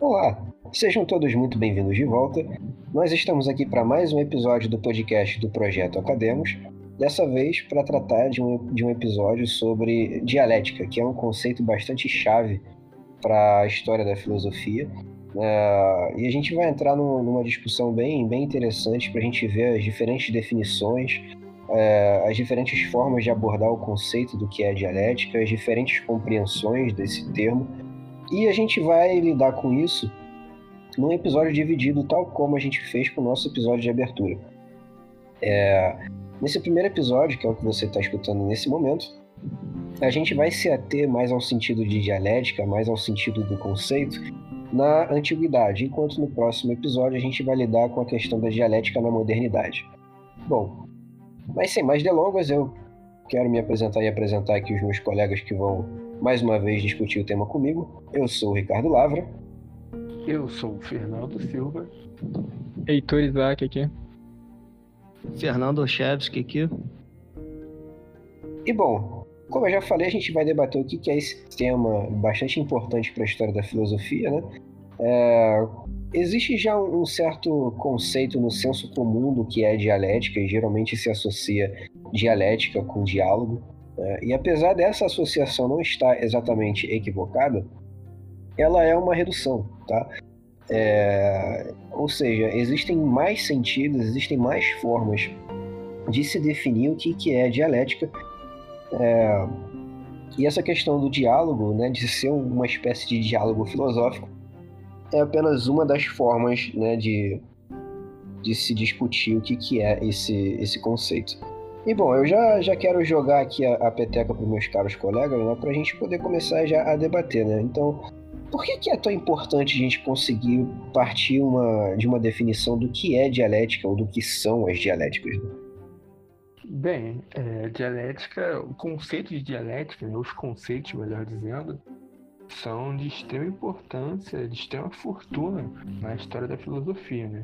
Olá, sejam todos muito bem-vindos de volta. Nós estamos aqui para mais um episódio do podcast do Projeto Academos, dessa vez para tratar de um, de um episódio sobre dialética, que é um conceito bastante chave para a história da filosofia. Uh, e a gente vai entrar no, numa discussão bem, bem interessante para a gente ver as diferentes definições, uh, as diferentes formas de abordar o conceito do que é dialética, as diferentes compreensões desse termo e a gente vai lidar com isso num episódio dividido, tal como a gente fez com o nosso episódio de abertura. É, nesse primeiro episódio, que é o que você está escutando nesse momento, a gente vai se ater mais ao sentido de dialética, mais ao sentido do conceito, na antiguidade, enquanto no próximo episódio a gente vai lidar com a questão da dialética na modernidade. Bom, mas sem mais delongas, eu quero me apresentar e apresentar aqui os meus colegas que vão mais uma vez discutir o tema comigo. Eu sou o Ricardo Lavra. Eu sou o Fernando Silva. Heitor Isaac aqui. Fernando Ochevski aqui. E bom, como eu já falei, a gente vai debater o que é esse tema bastante importante para a história da filosofia, né? É, existe já um certo conceito no senso comum do que é dialética, e geralmente se associa dialética com diálogo. É, e apesar dessa associação não estar exatamente equivocada, ela é uma redução, tá? É, ou seja, existem mais sentidos, existem mais formas de se definir o que, que é dialética. É, e essa questão do diálogo, né, de ser uma espécie de diálogo filosófico, é apenas uma das formas né, de, de se discutir o que, que é esse, esse conceito. E bom, eu já, já quero jogar aqui a, a peteca para meus caros colegas, né, para a gente poder começar já a debater, né? Então, por que, que é tão importante a gente conseguir partir uma, de uma definição do que é dialética ou do que são as dialéticas? Né? Bem, é, dialética, o conceito de dialética, né, os conceitos, melhor dizendo, são de extrema importância, de extrema fortuna na história da filosofia, né?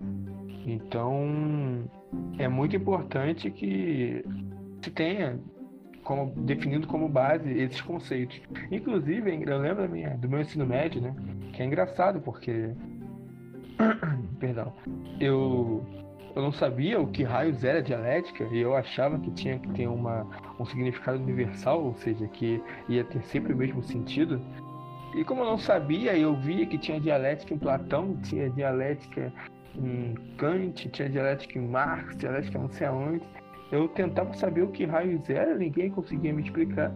Então, é muito importante que se tenha como, definido como base esses conceitos. Inclusive, eu lembro minha, do meu ensino médio, né? Que é engraçado porque. Perdão. Eu, eu não sabia o que raios era dialética e eu achava que tinha que ter uma, um significado universal, ou seja, que ia ter sempre o mesmo sentido. E como eu não sabia, eu via que tinha dialética em Platão, tinha dialética em Kant, tinha dialética em Marx, dialética não sei aonde. Eu tentava saber o que raios era, ninguém conseguia me explicar.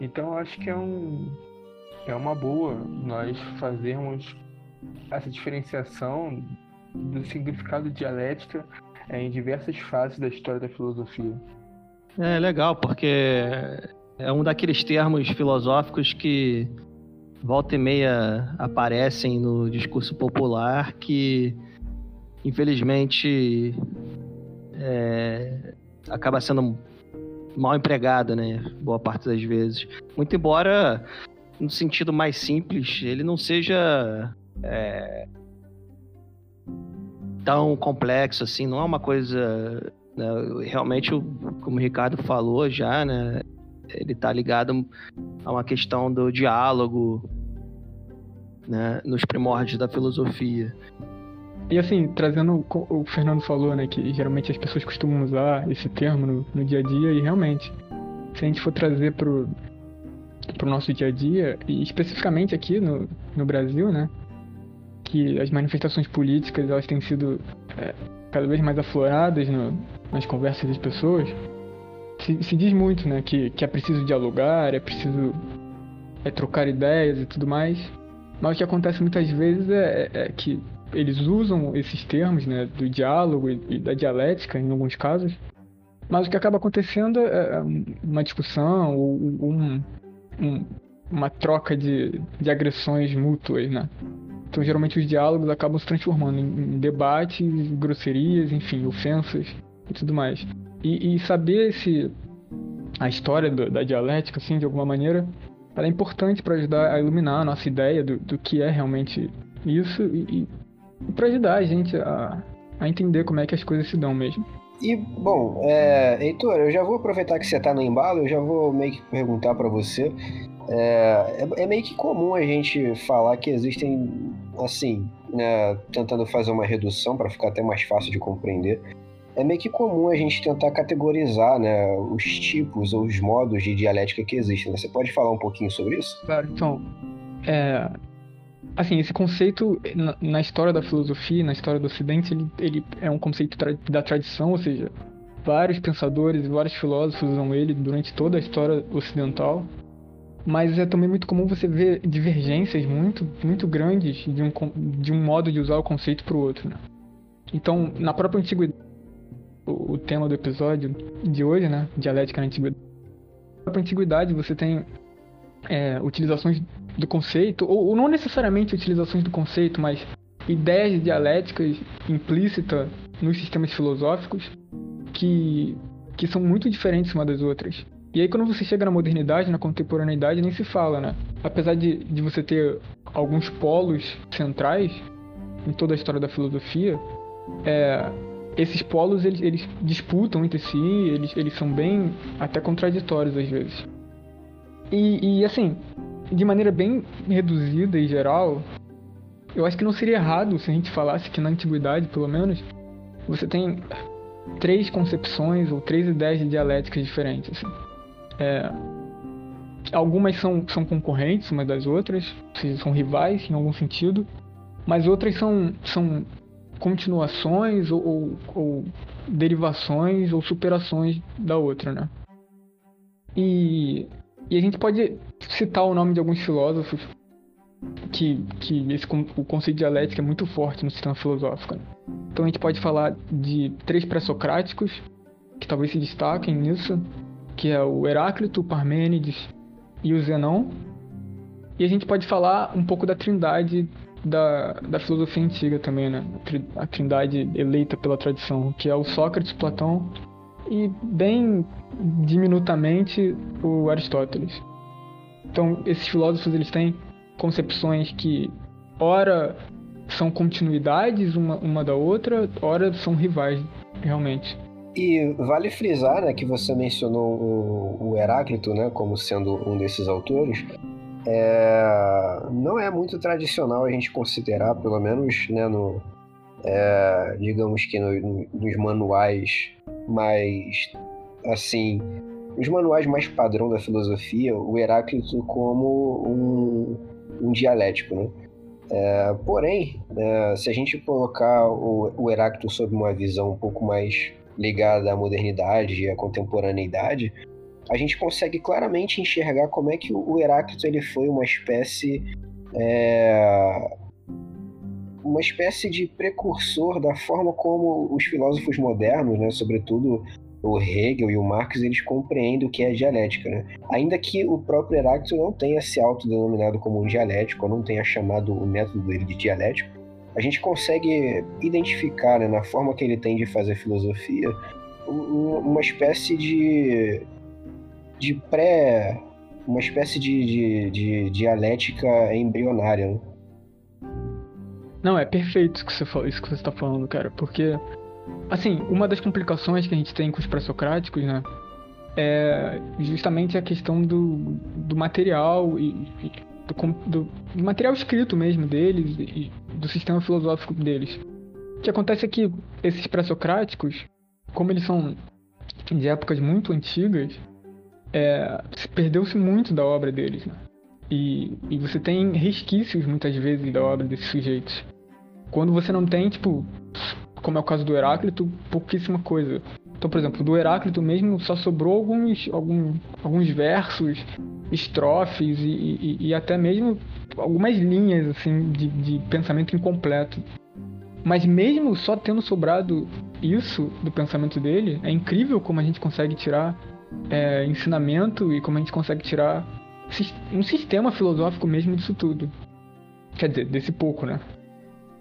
Então acho que é um é uma boa nós fazermos essa diferenciação do significado de dialética em diversas fases da história da filosofia. É legal, porque é um daqueles termos filosóficos que volta e meia aparecem no discurso popular que infelizmente, é, acaba sendo mal empregado, né? Boa parte das vezes. Muito embora, no sentido mais simples, ele não seja é, tão complexo assim, não é uma coisa. Né? Realmente, como o Ricardo falou já, né? Ele está ligado a uma questão do diálogo né? nos primórdios da filosofia. E assim, trazendo o, o Fernando falou, né, que geralmente as pessoas costumam usar esse termo no, no dia a dia, e realmente, se a gente for trazer pro, pro nosso dia a dia, e especificamente aqui no, no Brasil, né, que as manifestações políticas elas têm sido é, cada vez mais afloradas no, nas conversas das pessoas, se, se, diz muito, né, que, que é preciso dialogar, é preciso é, trocar ideias e tudo mais, mas o que acontece muitas vezes é, é, é que eles usam esses termos, né, do diálogo e, da dialética em alguns casos, mas o que acaba acontecendo é, é uma discussão ou um, um, uma troca de, de agressões mútuas, né? Então, geralmente, os diálogos acabam se transformando em, em debates, grosserias, enfim, ofensas e tudo mais. E, e saber esse, a história do, da dialética, assim, de alguma maneira, ela é importante para ajudar a iluminar a nossa ideia do, do que é realmente isso e, para ajudar a gente a, a entender como é que as coisas se dão mesmo. E, bom, é, Heitor, eu já vou aproveitar que você está no embalo, eu já vou meio que perguntar para você. É, é, é, meio que comum a gente falar que existem, assim, né, tentando fazer uma redução para ficar até mais fácil de compreender. É meio que comum a gente tentar categorizar né, os tipos ou os modos de dialética que existem. Né? Você pode falar um pouquinho sobre isso? Claro, então. É, assim, esse conceito na, na, história da filosofia, na história do Ocidente, ele, ele é um conceito tra da tradição, ou seja, vários pensadores e vários filósofos usam ele durante toda a história ocidental. Mas é também muito comum você ver divergências muito, muito grandes de um, de um modo de usar o conceito para o outro. Né? Então, na própria antiguidade, o, tema do episódio de hoje, né, dialética na antiguidade, na antiguidade você tem é, utilizações do conceito, ou, ou, não necessariamente utilizações do conceito, mas ideias dialéticas implícitas nos sistemas filosóficos que, que são muito diferentes umas das outras. E aí quando você chega na modernidade, na contemporaneidade, nem se fala, né? Apesar de, de você ter alguns polos centrais em toda a história da filosofia, é, esses polos eles, eles disputam entre si, eles, eles são bem até contraditórios às vezes. E, e assim, de maneira bem reduzida e geral, eu acho que não seria errado se a gente falasse que na antiguidade, pelo menos, você tem três concepções ou três ideias de dialéticas diferentes. Assim. É, algumas são, são concorrentes umas das outras, ou seja, são rivais em algum sentido, mas outras são, são continuações ou, ou, ou derivações ou superações da outra, né? E e a gente pode citar o nome de alguns filósofos que, que esse, o conceito de dialética é muito forte no sistema filosófico. Né? Então a gente pode falar de três pré-socráticos que talvez se destaquem nisso, que é o Heráclito, o Parmênides e o Zenão. E a gente pode falar um pouco da trindade da, da filosofia antiga também, né? A trindade eleita pela tradição, que é o Sócrates, Platão e bem diminutamente o Aristóteles. Então, esses filósofos eles têm concepções que ora são continuidades uma, uma da outra, ora são rivais, realmente. E vale frisar, né, que você mencionou o, o Heráclito, né, como sendo um desses autores. É, não é muito tradicional a gente considerar, pelo menos, né, no, é, digamos que no, no, nos manuais mais assim, os manuais mais padrão da filosofia, o Heráclito como um, um dialético, né? É, porém, é, se a gente colocar o, o Heráclito sob uma visão um pouco mais ligada à modernidade e à contemporaneidade, a gente consegue claramente enxergar como é que o Heráclito ele foi uma espécie é, uma espécie de precursor da forma como os filósofos modernos, né, sobretudo o Hegel e o Marx, eles compreendem o que é dialética. Né? Ainda que o próprio Heráclito não tenha se autodenominado como um dialético, ou não tenha chamado o método dele de dialético, a gente consegue identificar né, na forma que ele tem de fazer filosofia uma espécie de, de pré. uma espécie de, de, de dialética embrionária. Né? Não, é perfeito isso que você, isso que você está falando, cara, porque Assim, uma das complicações que a gente tem com os pré-socráticos, né? É justamente a questão do, do material e, do, do, material escrito mesmo deles e do sistema filosófico deles. O que acontece é que esses pré-socráticos, como eles são de épocas muito antigas, é, perdeu-se muito da obra deles, né? E, e você tem resquícios muitas vezes da obra desses sujeitos. Quando você não tem, tipo, como é o caso do Heráclito, pouquíssima coisa. Então, por exemplo, do Heráclito mesmo só sobrou alguns, alguns versos, estrofes e, e, e, até mesmo algumas linhas assim de, de pensamento incompleto. Mas mesmo só tendo sobrado isso do pensamento dele, é incrível como a gente consegue tirar é, ensinamento e como a gente consegue tirar um sistema filosófico mesmo disso tudo. Quer dizer, desse pouco, né?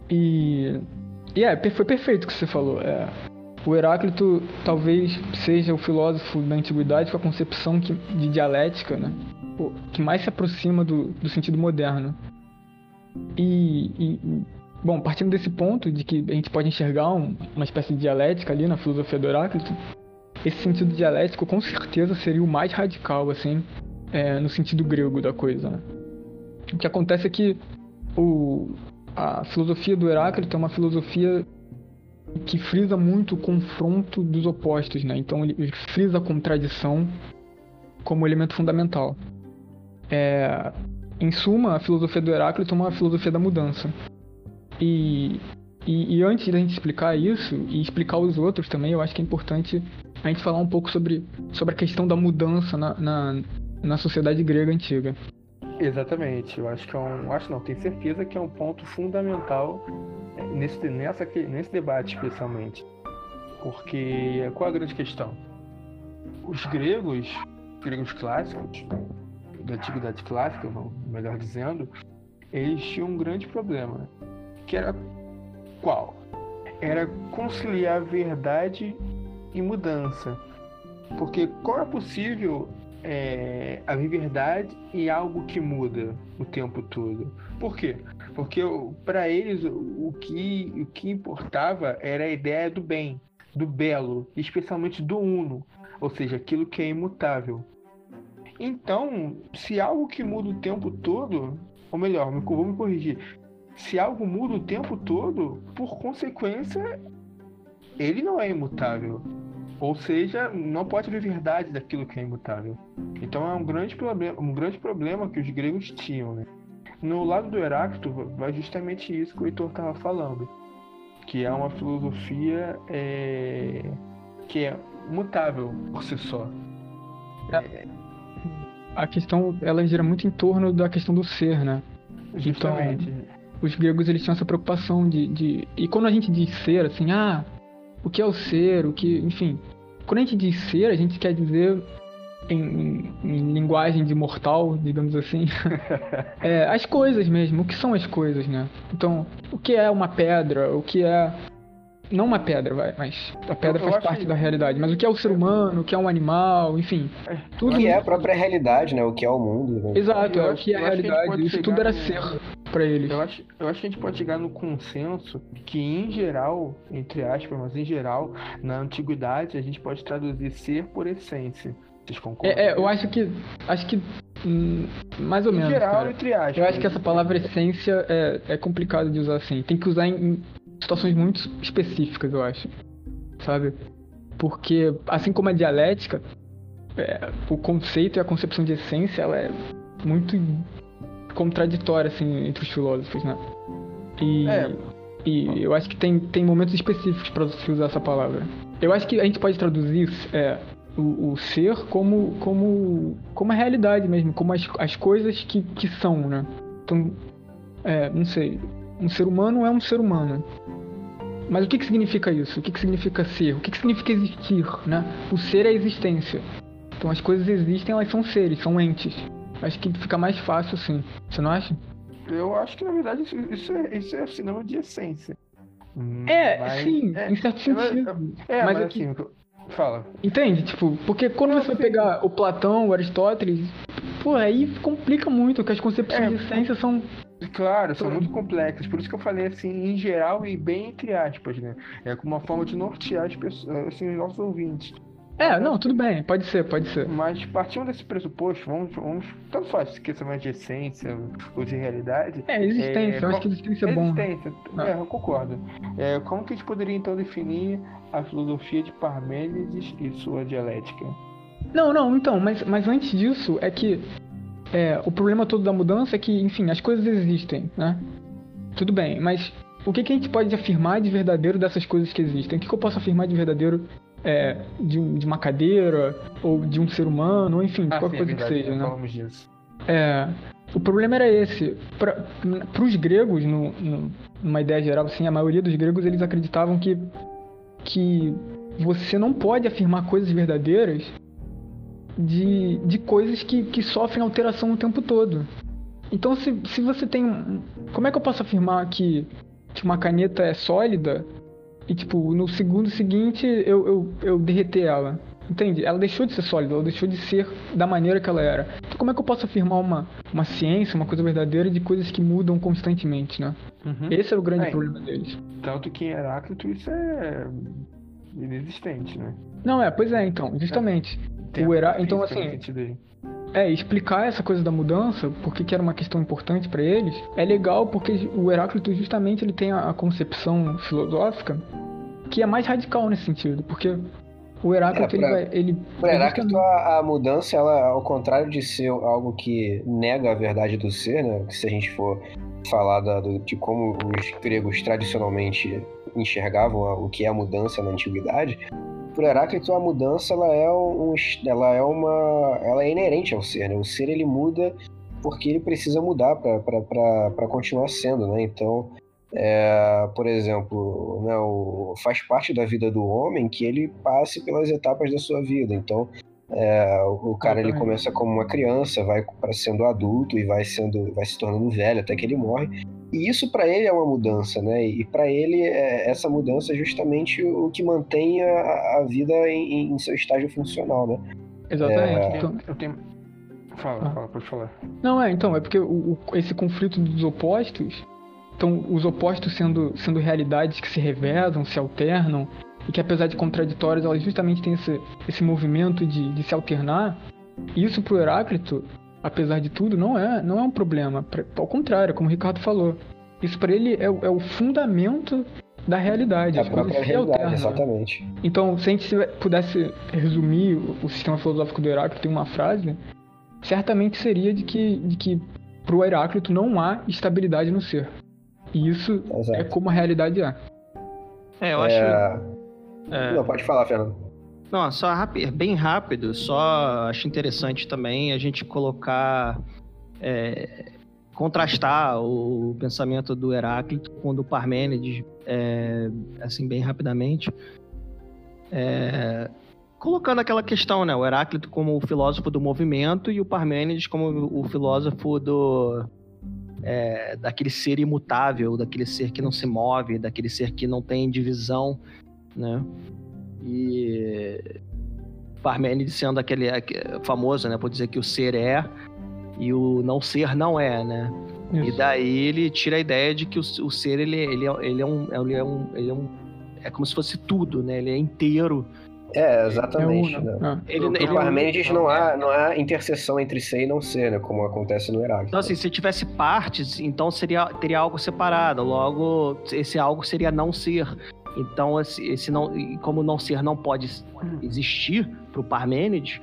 E e é, foi perfeito o que você falou. É, o Heráclito talvez seja o filósofo da antiguidade com a concepção que, de dialética, né? que mais se aproxima do, do sentido moderno. E, e, bom, partindo desse ponto de que a gente pode enxergar um, uma espécie de dialética ali na filosofia do Heráclito, esse sentido dialético com certeza seria o mais radical, assim, é, no sentido grego da coisa. Né? O que acontece é que o, a filosofia do Heráclito é uma filosofia que frisa muito o confronto dos opostos, né? Então ele frisa a contradição como elemento fundamental. É, em suma, a filosofia do Heráclito é uma filosofia da mudança. E, e, e, antes da gente explicar isso e explicar os outros também, eu acho que é importante a gente falar um pouco sobre, sobre a questão da mudança na, na, na sociedade grega antiga. Exatamente, eu acho que é um. Acho não, tenho certeza que é um ponto fundamental nesse, nessa, nesse debate, especialmente. Porque qual é a grande questão? Os gregos, gregos clássicos, da antiguidade clássica, melhor dizendo, eles tinham um grande problema, que era qual? Era conciliar verdade e mudança. Porque qual é possível é, a verdade e algo que muda o tempo todo? Por quê? Porque para eles o que, o que importava era a ideia do bem, do belo, especialmente do uno, ou seja, aquilo que é imutável. Então, se algo que muda o tempo todo, ou melhor, vou me corrigir, se algo muda o tempo todo, por consequência, ele não é imutável. Ou seja, não pode haver verdade daquilo que é imutável. Então é um grande problema, um grande problema que os gregos tinham. Né? No lado do Heráclito, vai justamente isso que o Heitor estava falando, que é uma filosofia é, que é mutável por si só. É, a questão ela gira muito em torno da questão do ser, né? Justamente. Então, os gregos eles tinham essa preocupação de, de e quando a gente diz ser assim, ah, o que é o ser, o que, enfim, quando a gente diz ser, a gente quer dizer em, em, em linguagem de mortal, digamos assim, é, as coisas mesmo, o que são as coisas, né? Então, o que é uma pedra, o que é não uma pedra, vai, mas a pedra eu, faz parte que... da realidade. Mas o que é o ser humano, o que é um animal, enfim. É, tudo. O que é a própria realidade, né? O que é o mundo. Né? Exato, é, o que é a realidade. Isso tudo era no... ser para eles. Eu acho, eu acho que a gente pode chegar no consenso que, em geral, entre aspas, mas em geral, na antiguidade, a gente pode traduzir ser por essência. Vocês concordam? É, é eu acho que. Acho que. Hum, mais ou em menos. Em geral, cara. entre aspas. Eu acho que essa palavra essência é, é complicado de usar assim. Tem que usar em, situações muito específicas, eu acho. Sabe? Porque, assim como a dialética, é, o conceito e a concepção de essência, ela é muito contraditória, assim, entre os filósofos, né? E, é. e eu acho que tem, tem momentos específicos para se usar essa palavra. Eu acho que a gente pode traduzir é, o, o, ser como, como, como a realidade mesmo, como as, as coisas que, que são, né? Então, é, não sei, um ser humano é um ser humano. Mas o que, que significa isso? O que, que significa ser? O que, que significa existir? Né? O ser é a existência. Então as coisas existem, elas são seres, são entes. Acho que fica mais fácil assim. Você não acha? Eu acho que na verdade isso, é, isso é sinônimo de essência. É, mas, sim, é, em certo sentido. É, mas, mas aqui, assim, fala. Entende? Tipo, porque quando você vai pegar o Platão, o Aristóteles, pô, aí complica muito, porque as concepções é, de essência são Claro, são muito complexas. Por isso que eu falei assim, em geral e bem entre aspas, né? É como uma forma de nortear as pessoas, assim, os nossos ouvintes. É, não, tudo bem, pode ser, pode ser. Mas partindo desse pressuposto, vamos, vamos tanto faz esquecer mais de essência ou de realidade. É, existência, é, eu acho que existência é bom. Existência, é, eu concordo. É, como que a gente poderia então definir a filosofia de Parmênides e sua dialética? Não, não, então, mas, mas antes disso é que é, o problema todo da mudança é que, enfim, as coisas existem, né? Tudo bem, mas o que, que a gente pode afirmar de verdadeiro dessas coisas que existem? O que, que eu posso afirmar de verdadeiro é, de, um, de, uma cadeira, ou de um ser humano, ou enfim, de ah, qualquer sim, é coisa verdade, que seja, né? É, o problema era esse. Para os gregos, no, no, numa ideia geral, assim, a maioria dos gregos eles acreditavam que, que você não pode afirmar coisas verdadeiras de, de coisas que, que sofrem alteração o tempo todo. Então, se, se você tem. Como é que eu posso afirmar que, que uma caneta é sólida e, tipo, no segundo seguinte eu, eu, eu derreter ela? Entende? Ela deixou de ser sólida, ela deixou de ser da maneira que ela era. Então, como é que eu posso afirmar uma, uma ciência, uma coisa verdadeira de coisas que mudam constantemente, né? Uhum. Esse é o grande É. problema deles. Tanto que em Heráclito isso é inexistente, né? Não, é, pois é, então, justamente. Tem O a Herá- então, assim. É, explicar essa coisa da mudança, porque que era uma questão importante para eles, é legal porque o Heráclito justamente ele tem a, a concepção filosófica que é mais radical nesse sentido, porque o Heráclito É, pra- ele vai ele Para Heráclito, a, a mudança, ela, ao contrário de ser algo que nega a verdade do ser, né? Se a gente for falar da- do- de como os gregos tradicionalmente enxergavam a- o que é a mudança na antiguidade, para Heráclito a mudança ela é um, ela é uma, ela é inerente ao ser, né? O ser ele muda porque ele precisa mudar para continuar sendo, né? Então é, por exemplo, né, o- faz parte da vida do homem que ele passe pelas etapas da sua vida. Então, é, o cara ele começa como uma criança, vai para sendo adulto e vai sendo, vai se tornando velho até que ele morre. E isso para ele é uma mudança, né? E para ele é, essa mudança é justamente o que mantém a, a vida em, em seu estágio funcional, né? exatamente. É. Então, Eu tenho. Fala, Ah. fala, pode falar. não é, então é porque o- o- esse conflito dos opostos, então os opostos sendo sendo realidades que se revezam, se alternam e que apesar de contraditórias elas justamente têm esse esse movimento de, de se alternar. Isso pro Heráclito apesar de tudo, não é, não é um problema. Ao contrário, como o Ricardo falou. Isso para ele é, o- é o fundamento da realidade. A coisas própria realidade, alternam. exatamente. Então, se a gente pudesse resumir o, o sistema filosófico do Heráclito em uma frase, certamente seria de que, de que pro Heráclito não há estabilidade no ser. E isso é Exato. como a realidade é. É, eu acho. É, é, Não, pode falar, Fernando. Não, só rápido, bem rápido, só acho interessante também a gente colocar, é, contrastar o pensamento do Heráclito com o do Parmênides, é, assim, bem rapidamente. É, colocando aquela questão, né? O Heráclito como o filósofo do movimento e o Parmênides como o filósofo do. é, daquele ser imutável, daquele ser que não se move, daquele ser que não tem divisão, né? E Parmênides sendo aquele aque- famoso, né, por dizer que o ser é e o não ser não é, né? E Isso. daí ele tira a ideia de que o, o ser ele, ele, é, ele, é um, ele é um ele é um é como se fosse tudo, né? Ele é inteiro. É, É exatamente. uno. né? Ah. Ele, No ele Parmênides não há, não há interseção entre ser e não ser, né? Como acontece no Heráclito. Então, assim, se tivesse partes, então seria, teria algo separado. Logo, esse algo seria não ser. Então, esse, esse não, como não ser não pode existir para o Parmênides,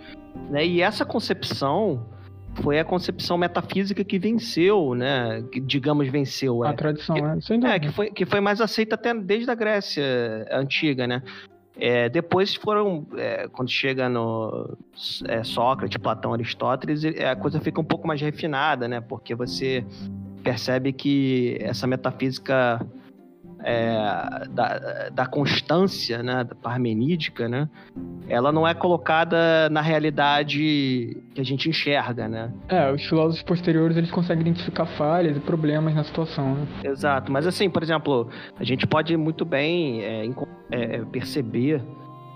né? E essa concepção foi a concepção metafísica que venceu, né? Que, digamos, venceu. A É, tradição, é. Sem é, dúvida. que foi, que foi mais aceita até desde a Grécia antiga, né? É, depois foram, é, quando chega no é, Sócrates, Platão, Aristóteles, é, a coisa fica um pouco mais refinada, né? Porque você percebe que essa metafísica é, da, da constância, né, da parmenídica, né? Ela não é colocada na realidade que a gente enxerga, né? É, os filósofos posteriores eles conseguem identificar falhas e problemas na situação, né? Exato, mas assim, por exemplo, a gente pode muito bem é, enco- é, perceber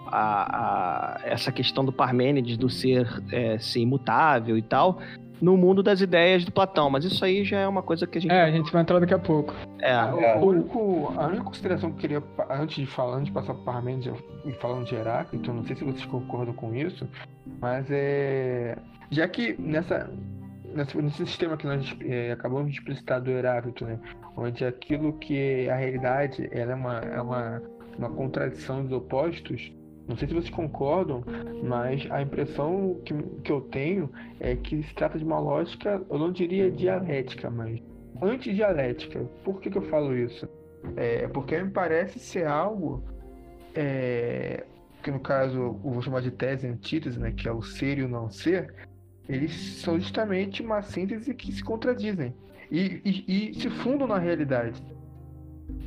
a, a- essa questão do Parmênides, do ser, é, ser imutável e tal, no mundo das ideias do Platão, mas isso aí já é uma coisa que a gente. É, a gente vai entrar daqui a pouco. É, É. O único, a única consideração que eu queria, antes de falar, antes de passar para Parmênides e falando de Heráclito, não sei se vocês concordam com isso, mas é. Já que nessa, nessa- nesse sistema que nós é, acabamos de explicitar do Heráclito, né, onde aquilo que é a realidade ela é, uma, é uma, uma contradição dos opostos, não sei se vocês concordam, mas a impressão que, que eu tenho é que se trata de uma lógica, eu não diria dialética, mas antidialética. Por que, que eu falo isso? É porque me parece ser algo é, que no caso eu vou chamar de tese antítese, né, que é o ser e o não ser, eles são justamente uma síntese que se contradizem e, e- e se fundam na realidade.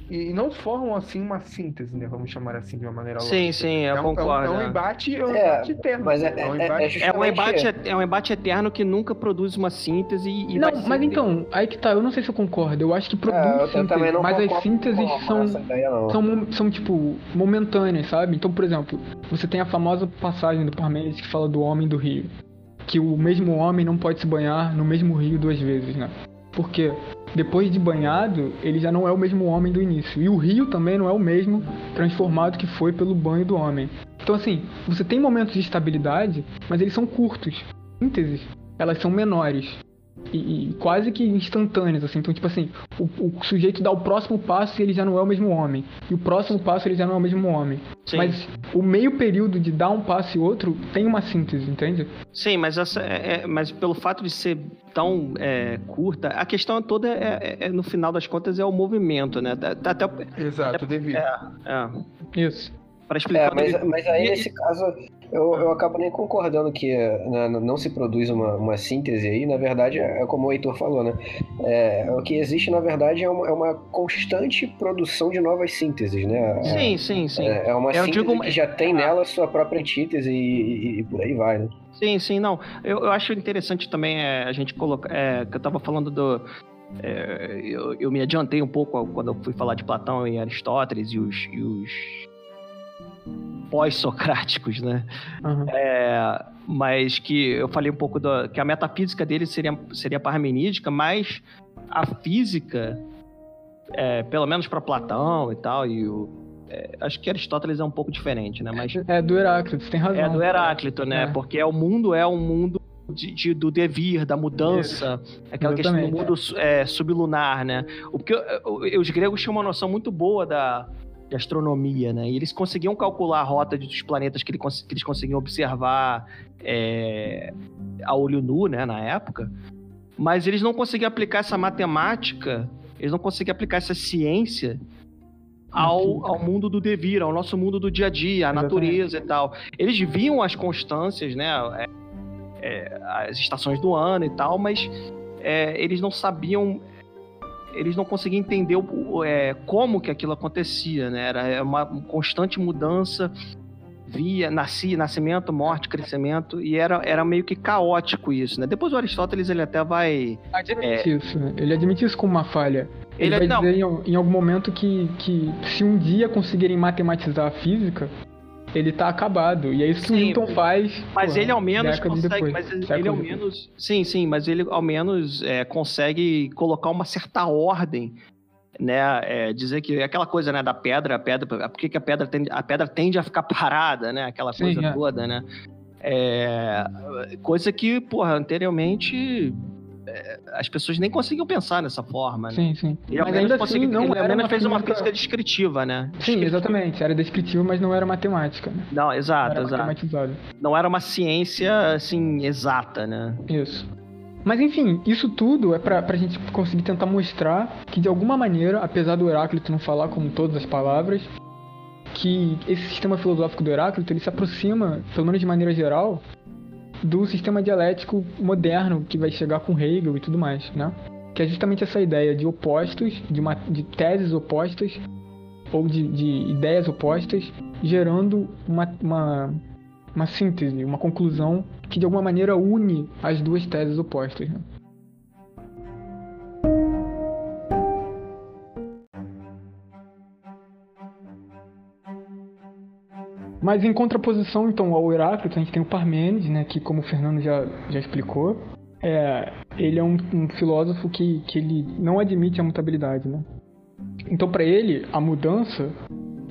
E não formam assim uma síntese, né? Vamos chamar assim de uma maneira sim, lógica. sim, eu é um, é um- concordo. É um né? embate, é um É, embate eterno. mas é- um é- é embate- É um, embate, é um embate eterno que nunca produz uma síntese e Não, mas então, aí que tá, eu não sei se eu concordo. Eu acho que produz É, síntese, também não mas as sínteses são, não. são, são, tipo, momentâneas, sabe? Então, por exemplo, você tem a famosa passagem do Parmênides que fala do homem do rio. que o mesmo homem não pode se banhar no mesmo rio duas vezes, né? Porque depois de banhado, ele já não é o mesmo homem do início. E o rio também não é o mesmo transformado que foi pelo banho do homem. Então, assim, você tem momentos de estabilidade, mas eles são curtos. Sínteses, elas são menores e, e, quase que instantâneas, assim. Então, tipo assim, o, o, sujeito dá o próximo passo e ele já não é o mesmo homem. E o próximo passo ele já não é o mesmo homem. Sim. Mas o meio período de dar um passo e outro tem uma síntese, entende? Sim, mas, essa, é, é, mas pelo fato de ser tão é, curta, a questão toda é, é, é, no final das contas, é o movimento, né? Até, Exato, devido. É, é. Isso. Para explicar. É, mas, mas aí, nesse caso, eu, eu acabo nem concordando que né, não se produz uma, uma síntese aí. Na verdade, é como o Heitor falou, né? É, o que existe, na verdade, é uma, é uma constante produção de novas sínteses, né? Sim, sim, sim. É, é uma eu síntese digo... que já tem nela sua própria antítese e, e, e por aí vai, né? Sim, sim, não. Eu, eu acho interessante também é, a gente colocar. É, que eu estava falando do. É, eu, eu, me adiantei um pouco quando eu fui falar de Platão e Aristóteles e os, e os pós-socráticos, né? Uhum. É, mas que eu falei um pouco do, que a metafísica dele seria, seria parmenídica, mas a física, é, pelo menos para Platão e tal, e o, é, acho que Aristóteles é um pouco diferente, né? Mas, é do Heráclito, tem razão. É do Heráclito, né? É. Porque é, o mundo é um mundo de, de, do devir, da mudança, Isso. aquela Exatamente. questão do mundo é, sublunar, né? Porque os gregos tinham uma noção muito boa da, de astronomia, né? E eles conseguiam calcular a rota dos planetas que, ele, que eles conseguiam observar é, a olho nu, né, na época. Mas eles não conseguiam aplicar essa matemática, eles não conseguiam aplicar essa ciência ao, ao mundo do devir, ao nosso mundo do dia a dia, à natureza e tal. Eles viam as constâncias, né? É, é, as estações do ano e tal, mas é, eles não sabiam eles não conseguiam entender o, é, como que aquilo acontecia, né? Era é uma constante mudança, via, nascia, nascimento, morte, crescimento, e era, era meio que caótico isso, né? Depois o Aristóteles, ele até vai... Admite é... isso, né? Ele admite isso como uma falha. Ele, ele vai não. dizer em, em algum momento que, que se um dia conseguirem matematizar a física, ele tá acabado. E é isso que sim, o Newton faz. Mas ele ao menos consegue. Depois, mas ele, ele ao menos. Sim, sim, mas ele ao menos é, consegue colocar uma certa ordem. Né, é, dizer que é aquela coisa né, da pedra, a pedra, por que, a pedra tende, a pedra tende a ficar parada, né? Aquela coisa sim, é. toda, né? É, coisa que, porra, anteriormente as pessoas nem conseguiam pensar nessa forma, né? Sim, sim. Ele mas ainda assim, não ele era fez uma física descritiva, né? Sim, exatamente. Era descritiva, mas não era matemática, né? Não, exato, não exato. Não era uma ciência, assim, exata, né? Isso. Mas enfim, isso tudo é pra, pra gente conseguir tentar mostrar que de alguma maneira, apesar do Heráclito não falar como todas as palavras, que esse sistema filosófico do Heráclito, ele se aproxima, pelo menos de maneira geral, do sistema dialético moderno que vai chegar com Hegel e tudo mais, né? Que é justamente essa ideia de opostos, de, uma, de teses opostas ou de, de ideias opostas, gerando uma, uma, uma síntese, uma conclusão que de alguma maneira une as duas teses opostas. Né? Mas em contraposição, então, ao Heráclito, a gente tem o Parmênides, né, que como o Fernando já, já explicou, é, ele é um, um, filósofo que, que ele não admite a mutabilidade, né? Então, para ele, a mudança,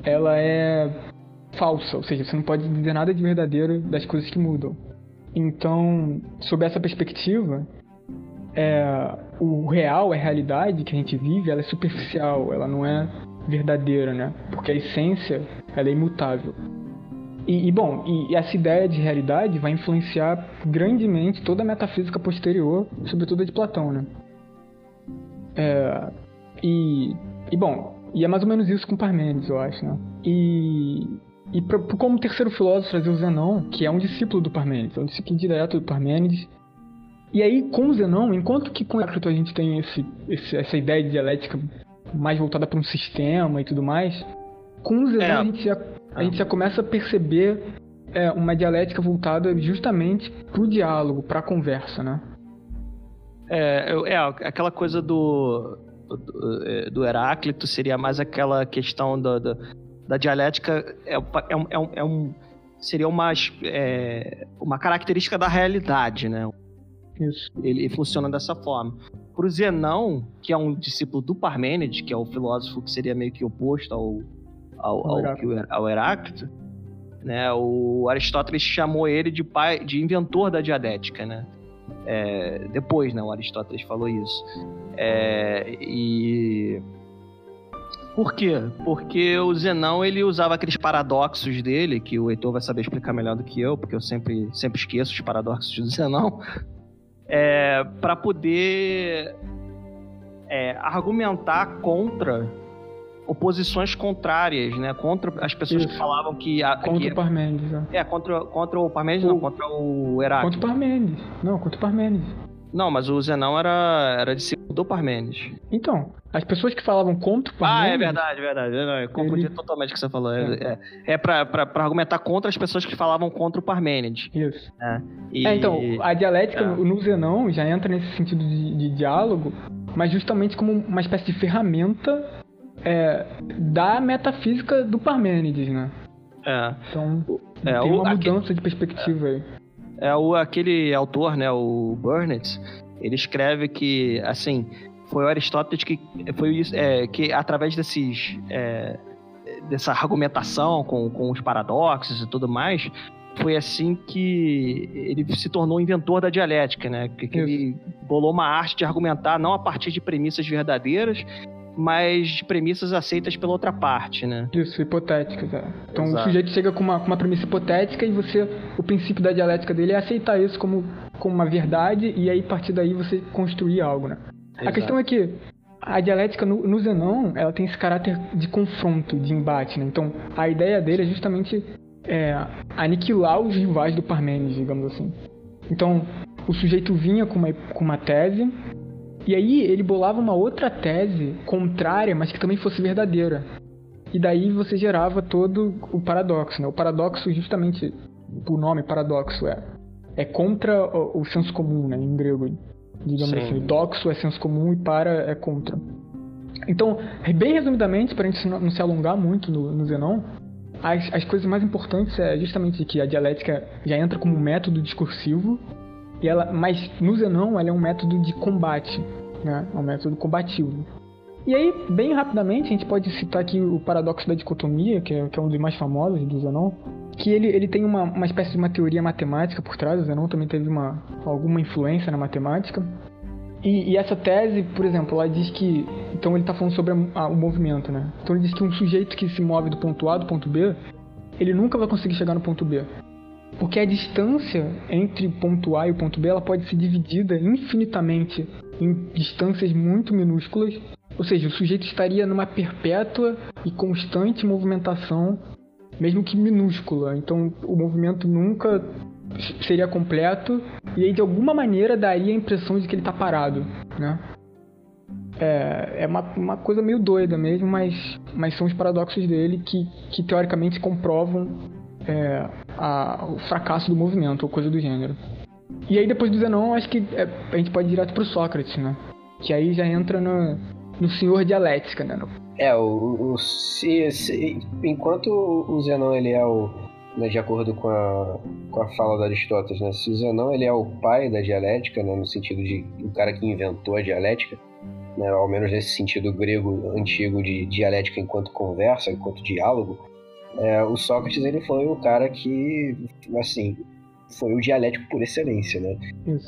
ela é falsa, ou seja, você não pode dizer nada de verdadeiro das coisas que mudam. Então, sob essa perspectiva, é, o real, a realidade que a gente vive, ela é superficial, ela não é verdadeira, né? Porque a essência, ela é imutável. E, e, bom, e essa ideia de realidade vai influenciar grandemente toda a metafísica posterior, sobretudo a de Platão, né? É, e, e bom, e é mais ou menos isso com Parmênides, eu acho, né? E, e pra, como terceiro filósofo trazer o Zenão, que é um discípulo do Parmênides, é um discípulo direto do Parmênides. E aí, com o Zenão, enquanto que com Heráclito a gente tem esse, esse, essa ideia de dialética mais voltada para um sistema e tudo mais, com o Zenão é. a gente já a gente já começa a perceber é, uma dialética voltada justamente pro diálogo, pra conversa, né? É, é aquela coisa do, do, é, do Heráclito seria mais aquela questão do, do, da dialética é, é, um, é, um, é um seria uma, é, uma característica da realidade, né? Isso. Ele funciona dessa forma. Para o Zenão, que é um discípulo do Parmênides, que é o filósofo que seria meio que oposto ao, ao, ao, ao Heráclito, né? O Aristóteles chamou ele de pai, de inventor da dialética, né? É, depois, né? O Aristóteles falou isso. É, e por quê? Porque o Zenão ele usava aqueles paradoxos dele, que o Heitor vai saber explicar melhor do que eu, porque eu sempre, sempre esqueço os paradoxos do Zenão, é, para poder é, argumentar contra oposições contrárias, né? Contra as pessoas Isso. que falavam que... A, contra que, o Parmênides, né? É, contra, contra o Parmênides, o, não, contra o Heráclito. Contra o Parmênides. Não, contra o Parmênides. Não, mas o Zenão era, era discípulo do Parmênides. Então, as pessoas que falavam contra o Parmênides... Ah, é verdade, verdade. Eu confundi ele... totalmente o que você falou. É, é, é pra, pra, pra, argumentar contra as pessoas que falavam contra o Parmênides. Isso. É, e... é então, a dialética é. no Zenão já entra nesse sentido de, de diálogo, mas justamente como uma espécie de ferramenta é, da metafísica do Parmênides, né? É. Então, é, tem uma mudança aquele, de perspectiva aí. É, o, aquele autor, né, o Burnett, ele escreve que, assim, foi o Aristóteles que foi é, que através desses é, dessa argumentação com, com os paradoxos e tudo mais, foi assim que ele se tornou inventor da dialética, né? Que, que ele bolou uma arte de argumentar não a partir de premissas verdadeiras, mas de premissas aceitas pela outra parte, né? Isso, hipotéticas. É. Então Exato. o sujeito chega com uma, com uma premissa hipotética e você, o princípio da dialética dele é aceitar isso como, como uma verdade e aí a partir daí você construir algo, né? Exato. A questão é que a dialética no, no Zenon, ela tem esse caráter de confronto, de embate, né? Então a ideia dele é justamente é, aniquilar os rivais do Parmênides, digamos assim. Então o sujeito vinha com uma, com uma tese e aí ele bolava uma outra tese contrária, mas que também fosse verdadeira. E daí você gerava todo o paradoxo, né? O paradoxo justamente o nome paradoxo é é contra o, o senso comum, né, em grego. Digamos Sim. assim, doxo é senso comum e para é contra. Então, bem resumidamente, para a gente não se alongar muito no, no Zenon, as, as coisas mais importantes é justamente que a dialética já entra como método discursivo e ela, mas no Zenon ela é um método de combate, né? É um método combativo. E aí, bem rapidamente, a gente pode citar aqui o paradoxo da dicotomia, que é, que é um dos mais famosos do Zenon, que ele, ele tem uma, uma espécie de uma teoria matemática por trás, o Zenon também teve uma, alguma influência na matemática. E, e essa tese, por exemplo, ela diz que. Então ele está falando sobre a, a, o movimento, né? Então ele diz que um sujeito que se move do ponto A do ponto B, ele nunca vai conseguir chegar no ponto B. Porque a distância entre o ponto A e o ponto B ela pode ser dividida infinitamente em distâncias muito minúsculas. Ou seja, o sujeito estaria numa perpétua e constante movimentação, mesmo que minúscula. Então o movimento nunca seria completo e aí de alguma maneira daria a impressão de que ele está parado, né? É, é uma, uma coisa meio doida mesmo, mas, mas são os paradoxos dele que, que teoricamente comprovam é, a, o fracasso do movimento ou coisa do gênero. E aí depois do Zenon, acho que é, a gente pode ir direto pro Sócrates, né? Que aí já entra no, no senhor dialética, né? É, o, o se, se, enquanto o Zenon ele é o né, de acordo com a, com a fala do Aristóteles, né? Se o Zenon ele é o pai da dialética, né, no sentido de o cara que inventou a dialética, né, ao menos nesse sentido grego antigo de dialética enquanto conversa, enquanto diálogo, é, o Sócrates ele foi o cara que, assim, foi o dialético por excelência, né?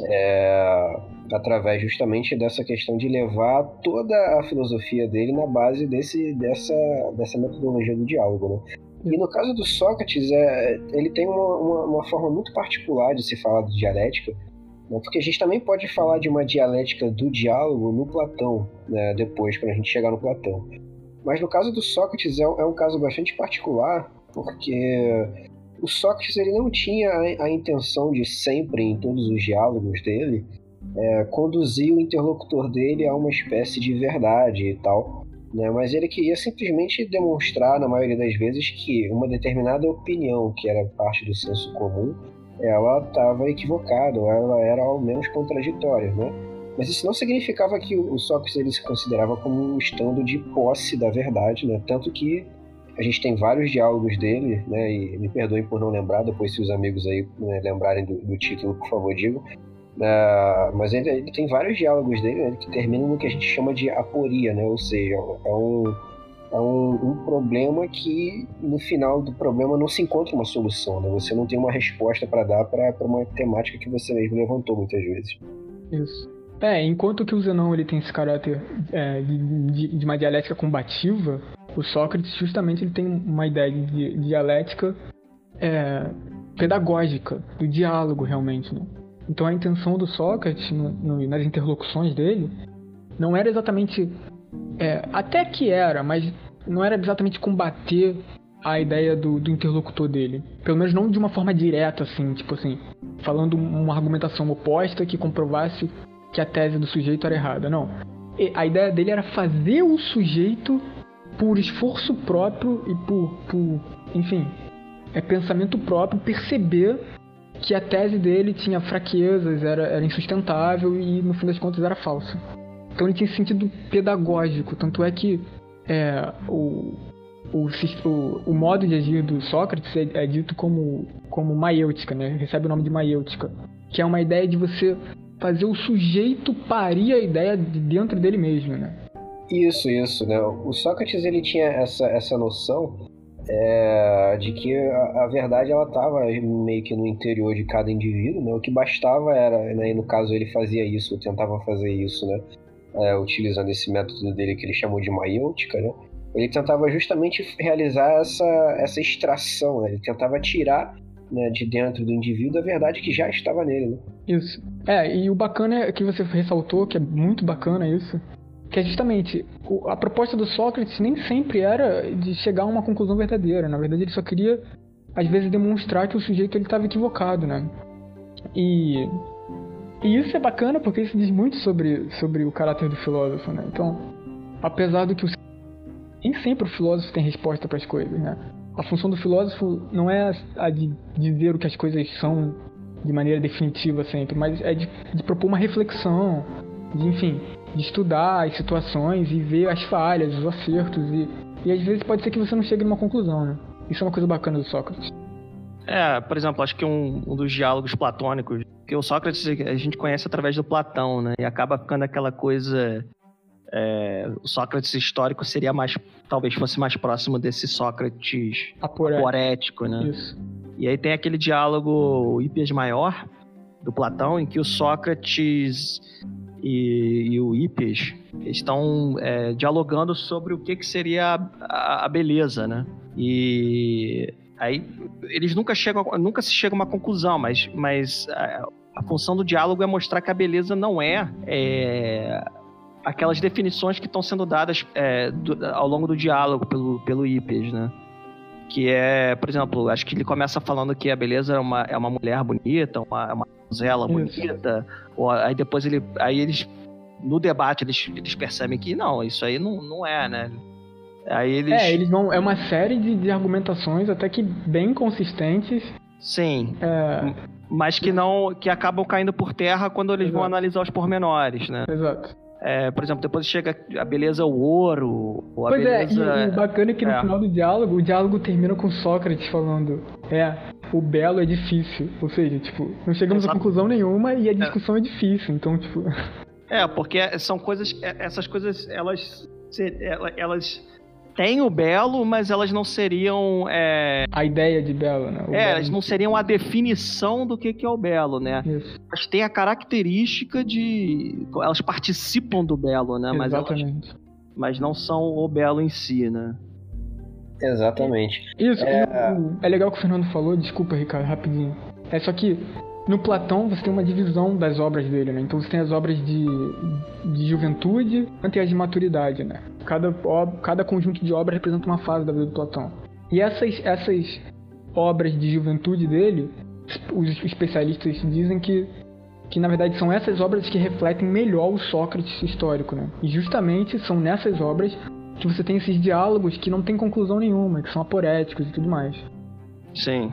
É, através justamente dessa questão de levar toda a filosofia dele na base desse, dessa, dessa metodologia do diálogo, né? E no caso do Sócrates, é, ele tem uma, uma, uma forma muito particular de se falar de dialética, né? porque a gente também pode falar de uma dialética do diálogo no Platão, né? depois, quando a gente chegar no Platão. Mas no caso do Sócrates é, é um caso bastante particular, porque o Sócrates ele não tinha a, a intenção de sempre, em todos os diálogos dele, é, conduzir o interlocutor dele a uma espécie de verdade e tal. Né? Mas ele queria simplesmente demonstrar, na maioria das vezes, que uma determinada opinião, que era parte do senso comum, ela estava equivocada, ou ela era ao menos contraditória, né? Mas isso não significava que o Sócrates ele se considerava como um estando de posse da verdade, né? Tanto que A gente tem vários diálogos dele, né? E me perdoem por não lembrar, depois se os amigos aí né, lembrarem do, do, título, por favor, digam. Uh, mas ele, ele, tem vários diálogos dele né, que terminam no que a gente chama de aporia, né? Ou seja, é um, é um, um, problema que no final do problema não se encontra uma solução, né? Você não tem uma resposta para dar para uma temática que você mesmo levantou muitas vezes. Isso. É, enquanto que o Zenão ele tem esse caráter é, de, de, uma dialética combativa, o Sócrates justamente ele tem uma ideia de, dialética é, pedagógica, do diálogo realmente. Né? Então a intenção do Sócrates no, no, nas interlocuções dele não era exatamente é, até que era, mas não era exatamente combater a ideia do, do, interlocutor dele. Pelo menos não de uma forma direta, assim, tipo assim, falando uma argumentação oposta que comprovasse que a tese do sujeito era errada. Não. A ideia dele era fazer o sujeito, por esforço próprio e por, por enfim, é pensamento próprio, perceber que a tese dele tinha fraquezas, era, era insustentável e no fim das contas era falsa. Então ele tinha sentido pedagógico, tanto é que é, o, o, o, modo de agir do Sócrates é, é, dito como, como maiêutica, né? recebe o nome de maiêutica, que é uma ideia de você fazer o sujeito parir a ideia de dentro dele mesmo. Né? Isso, isso. Né? O Sócrates ele tinha essa, essa noção é, de que a, a verdade ela estava meio que no interior de cada indivíduo, né? O que bastava era, né, e no caso ele fazia isso, tentava fazer isso, né? é, utilizando esse método dele que ele chamou de maiêutica, né? Ele tentava justamente realizar essa, essa extração, né? ele tentava tirar né, de dentro do indivíduo a verdade que já estava nele. Né? Isso. É, e o bacana é que você ressaltou, que é muito bacana isso, que é justamente a proposta do Sócrates nem sempre era de chegar a uma conclusão verdadeira. Na verdade, ele só queria, às vezes, demonstrar que o sujeito estava equivocado, né? E e isso é bacana porque isso diz muito sobre, sobre o caráter do filósofo, né? Então, apesar do que o nem sempre o filósofo tem resposta para as coisas, né? A função do filósofo não é a de dizer o que as coisas são de maneira definitiva sempre, mas é de, de propor uma reflexão, de enfim, de estudar as situações e ver as falhas, os acertos e, e às vezes pode ser que você não chegue numa conclusão, né? Isso é uma coisa bacana do Sócrates. É, por exemplo, acho que um, um dos diálogos platônicos, que o Sócrates a gente conhece através do Platão, né? E acaba ficando aquela coisa. É, o Sócrates histórico seria mais. Talvez fosse mais próximo desse Sócrates aporético, né? Isso. E aí tem aquele diálogo Hípias Maior, do Platão, em que o Sócrates e, e o Hípias estão é, dialogando sobre o que, que seria a, a beleza, né? E Aí eles nunca chegam, nunca se chega a uma conclusão, mas, mas a, a função do diálogo é mostrar que a beleza não é, é aquelas definições que estão sendo dadas é, do, ao longo do diálogo pelo, pelo Ipes, né? Que é, por exemplo, acho que ele começa falando que a beleza é uma, é uma mulher bonita, uma, uma donzela bonita, ou, aí depois ele, aí eles, no debate, eles, eles percebem que não, isso aí não, não é, né? Aí eles... É, eles vão. É uma série de, de argumentações até que bem consistentes. Sim. É... Mas que não. que acabam caindo por terra quando eles Exato. vão analisar os pormenores, né? Exato. É, por exemplo, depois chega a beleza o ouro, ou a pois beleza... é, e, e bacana é que no é. final do diálogo, o diálogo termina com Sócrates falando é, o belo é difícil. Ou seja, tipo, não chegamos Exato. a conclusão nenhuma e a é. discussão é, é difícil, então, tipo... É, porque são coisas, é, essas coisas, elas, elas tem o belo, mas elas não seriam. É... A ideia de belo, né? O é, elas não seriam a definição do que, que é o belo, né? Isso. Elas têm a característica de. Elas participam do belo, né? Exatamente. Mas, elas... mas não são o belo em si, né? Exatamente. Isso, é... é legal que o Fernando falou, desculpa, Ricardo, rapidinho. É só que no Platão você tem uma divisão das obras dele, né? Então você tem as obras de, de juventude e as de maturidade, né? Cada, cada conjunto de obras representa uma fase da vida do Platão. E essas, essas obras de juventude dele, os especialistas dizem que, que na verdade são essas obras que refletem melhor o Sócrates histórico, né? E justamente são nessas obras que você tem esses diálogos que não tem conclusão nenhuma, que são aporéticos e tudo mais. Sim.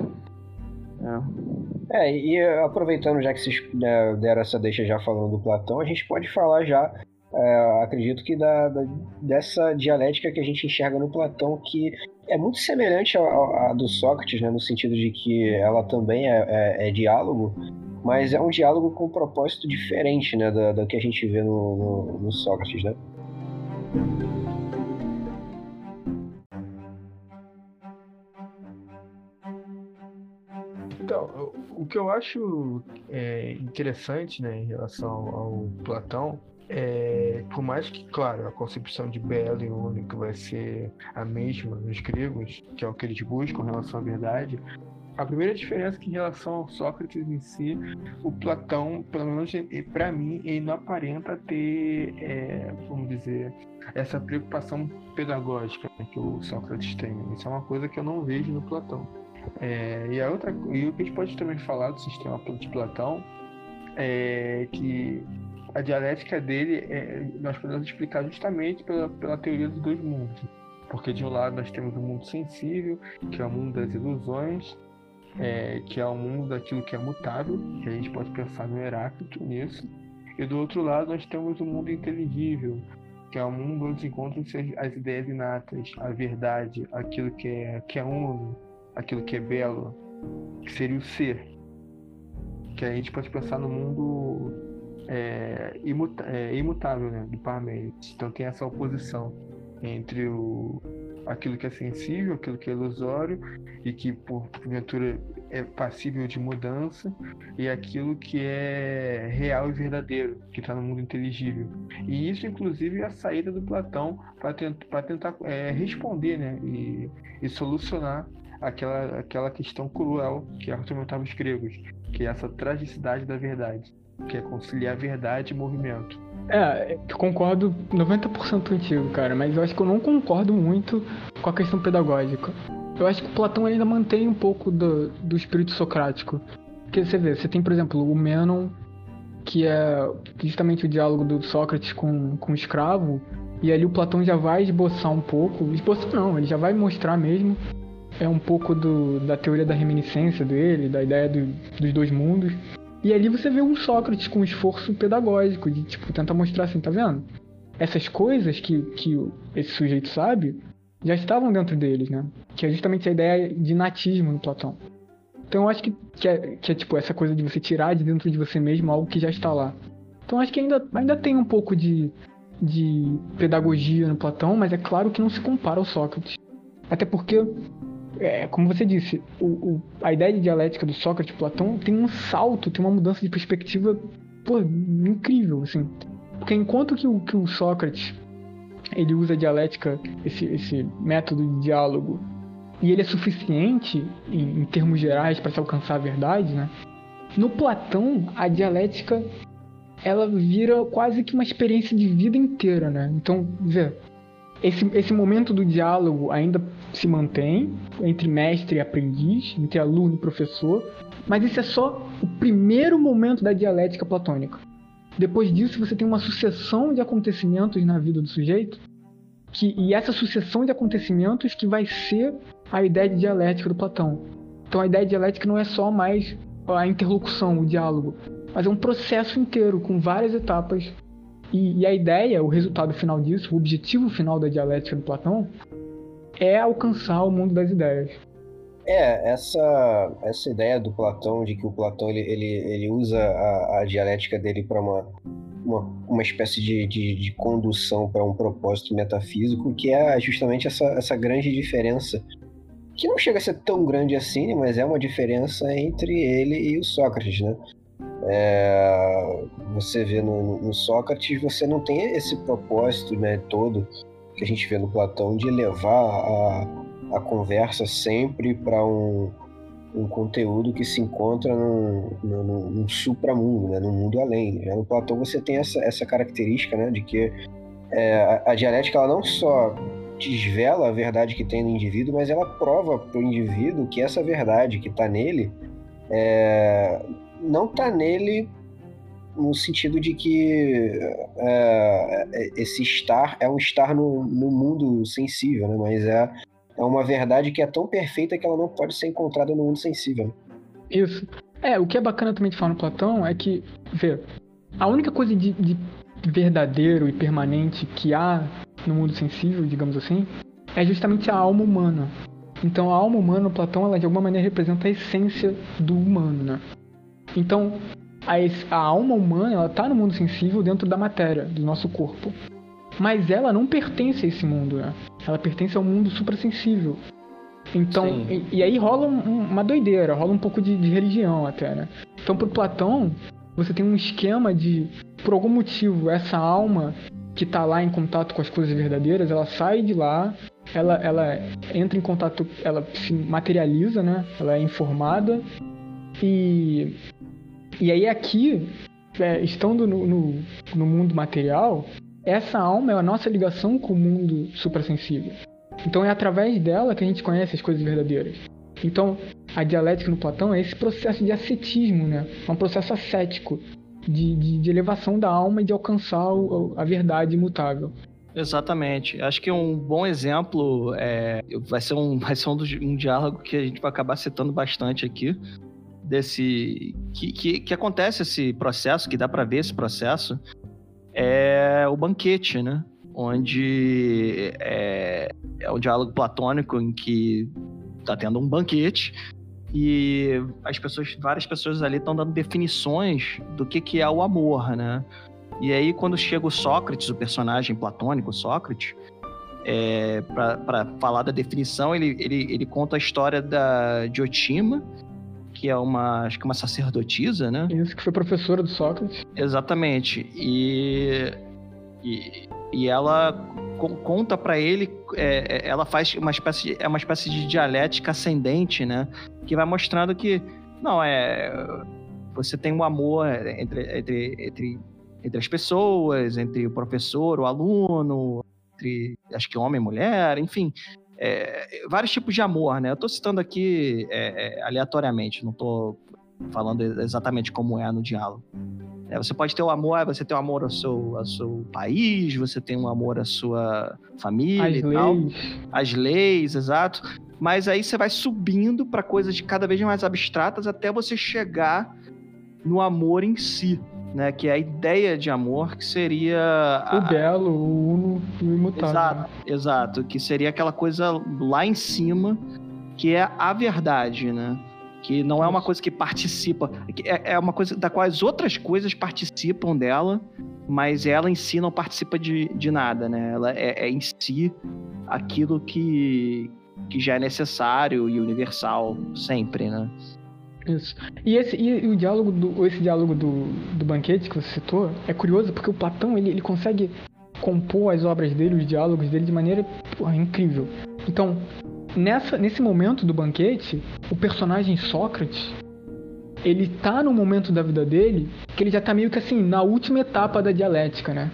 É. é, e aproveitando já que vocês né, deram essa deixa já falando do Platão, a gente pode falar já é, acredito que da, da, dessa dialética que a gente enxerga no Platão, que é muito semelhante à, do Sócrates, né, no sentido de que ela também é, é, é diálogo, mas é um diálogo com um propósito diferente né, do, do que a gente vê no, no, no Sócrates. Né? Então, o que eu acho é, interessante né, em relação ao Platão é, por mais que, claro, a concepção de belo e único vai ser a mesma nos gregos, que é o que eles buscam em relação à verdade, a primeira diferença é que em relação ao Sócrates em si, o Platão, pelo menos para mim, ele não aparenta ter, é, vamos dizer, essa preocupação pedagógica né, que o Sócrates tem. Isso é uma coisa que eu não vejo no Platão. É, e a outra, e o que a gente pode também falar do sistema de Platão é que a dialética dele é, nós podemos explicar justamente pela, pela teoria dos dois mundos. Porque de um lado nós temos o mundo sensível, que é o mundo das ilusões, é, que é o mundo daquilo que é mutável, que a gente pode pensar no Heráclito nisso. E do outro lado nós temos o mundo inteligível, que é o mundo onde encontram-se as ideias inatas, a verdade, aquilo que é, que é uno, aquilo que é belo, que seria o ser. Que a gente pode pensar no mundo é, imuta, é, imutável né, do Parmênides. Então tem essa oposição entre o, aquilo que é sensível, aquilo que é ilusório e que porventura é passível de mudança e aquilo que é real e verdadeiro, que está no mundo inteligível. E isso, inclusive, é a saída do Platão para tent, tentar é, responder né, e, e solucionar aquela, aquela questão cruel que atormentava os gregos, que é essa tragicidade da verdade, que é conciliar verdade e movimento. É, eu concordo 90% contigo, cara, mas eu acho que eu não concordo muito com a questão pedagógica. Eu acho que o Platão ainda mantém um pouco do, do espírito socrático. Porque você vê, você tem, por exemplo, o Menon, que é justamente o diálogo do Sócrates com, com o escravo, e ali o Platão já vai esboçar um pouco, esboçar não, ele já vai mostrar mesmo é um pouco do, da teoria da reminiscência dele, da ideia do, dos dois mundos. E ali você vê um Sócrates com um esforço pedagógico de tipo tentar mostrar assim, tá vendo? Essas coisas que, que esse sujeito sabe já estavam dentro deles, né? Que é justamente a ideia de natismo no Platão. Então eu acho que, que, é, que é tipo essa coisa de você tirar de dentro de você mesmo algo que já está lá. Então acho que ainda, ainda tem um pouco de, de pedagogia no Platão, mas é claro que não se compara ao Sócrates. Até porque é, como você disse, o, o, a ideia de dialética do Sócrates Platão tem um salto, tem uma mudança de perspectiva pô, incrível, assim. Porque enquanto que o, que o Sócrates ele usa a dialética, esse, esse método de diálogo, e ele é suficiente em, em termos gerais para se alcançar a verdade, né? No Platão, a dialética ela vira quase que uma experiência de vida inteira, né? Então, vê, esse, esse momento do diálogo ainda se mantém entre mestre e aprendiz, entre aluno e professor, mas esse é só o primeiro momento da dialética platônica. Depois disso, você tem uma sucessão de acontecimentos na vida do sujeito, que, e essa sucessão de acontecimentos que vai ser a ideia de dialética do Platão. Então, a ideia de dialética não é só mais a interlocução, o diálogo, mas é um processo inteiro, com várias etapas e, e, a ideia, o resultado final disso, o objetivo final da dialética do Platão, é alcançar o mundo das ideias. É, essa, essa ideia do Platão, de que o Platão ele, ele, ele usa a, a dialética dele para uma, uma, uma espécie de, de, de condução para um propósito metafísico, que é justamente essa, essa grande diferença, que não chega a ser tão grande assim, mas é uma diferença entre ele e o Sócrates, né? É, você vê no, no, Sócrates, você não tem esse propósito né, todo que a gente vê no Platão de levar a, a conversa sempre para um, um conteúdo que se encontra num, num, num supramundo, né, num mundo além. Já no Platão você tem essa, essa característica né, de que é, a, a, dialética ela não só desvela a verdade que tem no indivíduo, mas ela prova para o indivíduo que essa verdade que está nele é, não tá nele no sentido de que é, é, esse estar é um estar no, no mundo sensível, né? Mas é, é uma verdade que é tão perfeita que ela não pode ser encontrada no mundo sensível. Isso. É, o que é bacana também de falar no Platão é que, vê, a única coisa de, de verdadeiro e permanente que há no mundo sensível, digamos assim, é justamente a alma humana. Então a alma humana, Platão, ela de alguma maneira representa a essência do humano, né? Então a, a alma humana, ela está no mundo sensível dentro da matéria, do nosso corpo. Mas ela não pertence a esse mundo, né? Ela pertence ao mundo suprassensível. Então, e, e, aí rola um, uma doideira, rola um pouco de, de religião até, né? Então, pro Platão, você tem um esquema de, por algum motivo, essa alma que está lá em contato com as coisas verdadeiras, ela sai de lá, ela, ela entra em contato, ela se materializa, né? Ela é informada e e aí aqui, é, estando no, no, no, mundo material, essa alma é a nossa ligação com o mundo suprassensível. Então é através dela que a gente conhece as coisas verdadeiras. Então a dialética no Platão é esse processo de ascetismo, né? É um processo ascético de, de, de elevação da alma e de alcançar o, a verdade imutável. Exatamente. Acho que um bom exemplo é, vai ser, um, vai ser um, um diálogo que a gente vai acabar citando bastante aqui. Desse. Que, que, que acontece esse processo, que dá para ver esse processo, é o banquete, né? Onde é, é um diálogo platônico em que tá tendo um banquete e as pessoas, várias pessoas ali estão dando definições do que, que é o amor, né? E aí, quando chega o Sócrates, o personagem platônico, Sócrates, é, para falar da definição, ele, ele, ele conta a história da Diotima, que é uma, acho que uma sacerdotisa, né? Isso, que foi professora do Sócrates. Exatamente. E, e, e ela conta para ele, é, é, ela faz uma espécie, de, é uma espécie de dialética ascendente, né? Que vai mostrando que, não, é... Você tem um amor entre, entre, entre entre as pessoas, entre o professor, o aluno, entre acho que homem e mulher, enfim, é, vários tipos de amor, né? Eu estou citando aqui é, é, aleatoriamente, não estou falando exatamente como é no diálogo. É, você pode ter o um amor, você tem o um amor ao seu, ao seu país, você tem um amor à sua família As e leis. tal. As leis, exato. Mas aí você vai subindo para coisas cada vez mais abstratas até você chegar no amor em si né? Que é a ideia de amor que seria... O a... belo, o uno e o imutável. Exato, exato. Que seria aquela coisa lá em cima, que é a verdade, né? Que não é uma coisa que participa, é, é uma coisa da qual as outras coisas participam dela, mas ela em si não participa de, de nada, né? Ela é, é em si aquilo que, que já é necessário e universal sempre, né? Isso. E esse e, o diálogo do esse diálogo do, do banquete que você citou é curioso porque o Platão ele, ele consegue compor as obras dele, os diálogos dele de maneira porra, incrível. Então, nessa nesse momento do banquete, o personagem Sócrates ele tá no momento da vida dele que ele já tá meio que assim na última etapa da dialética, né?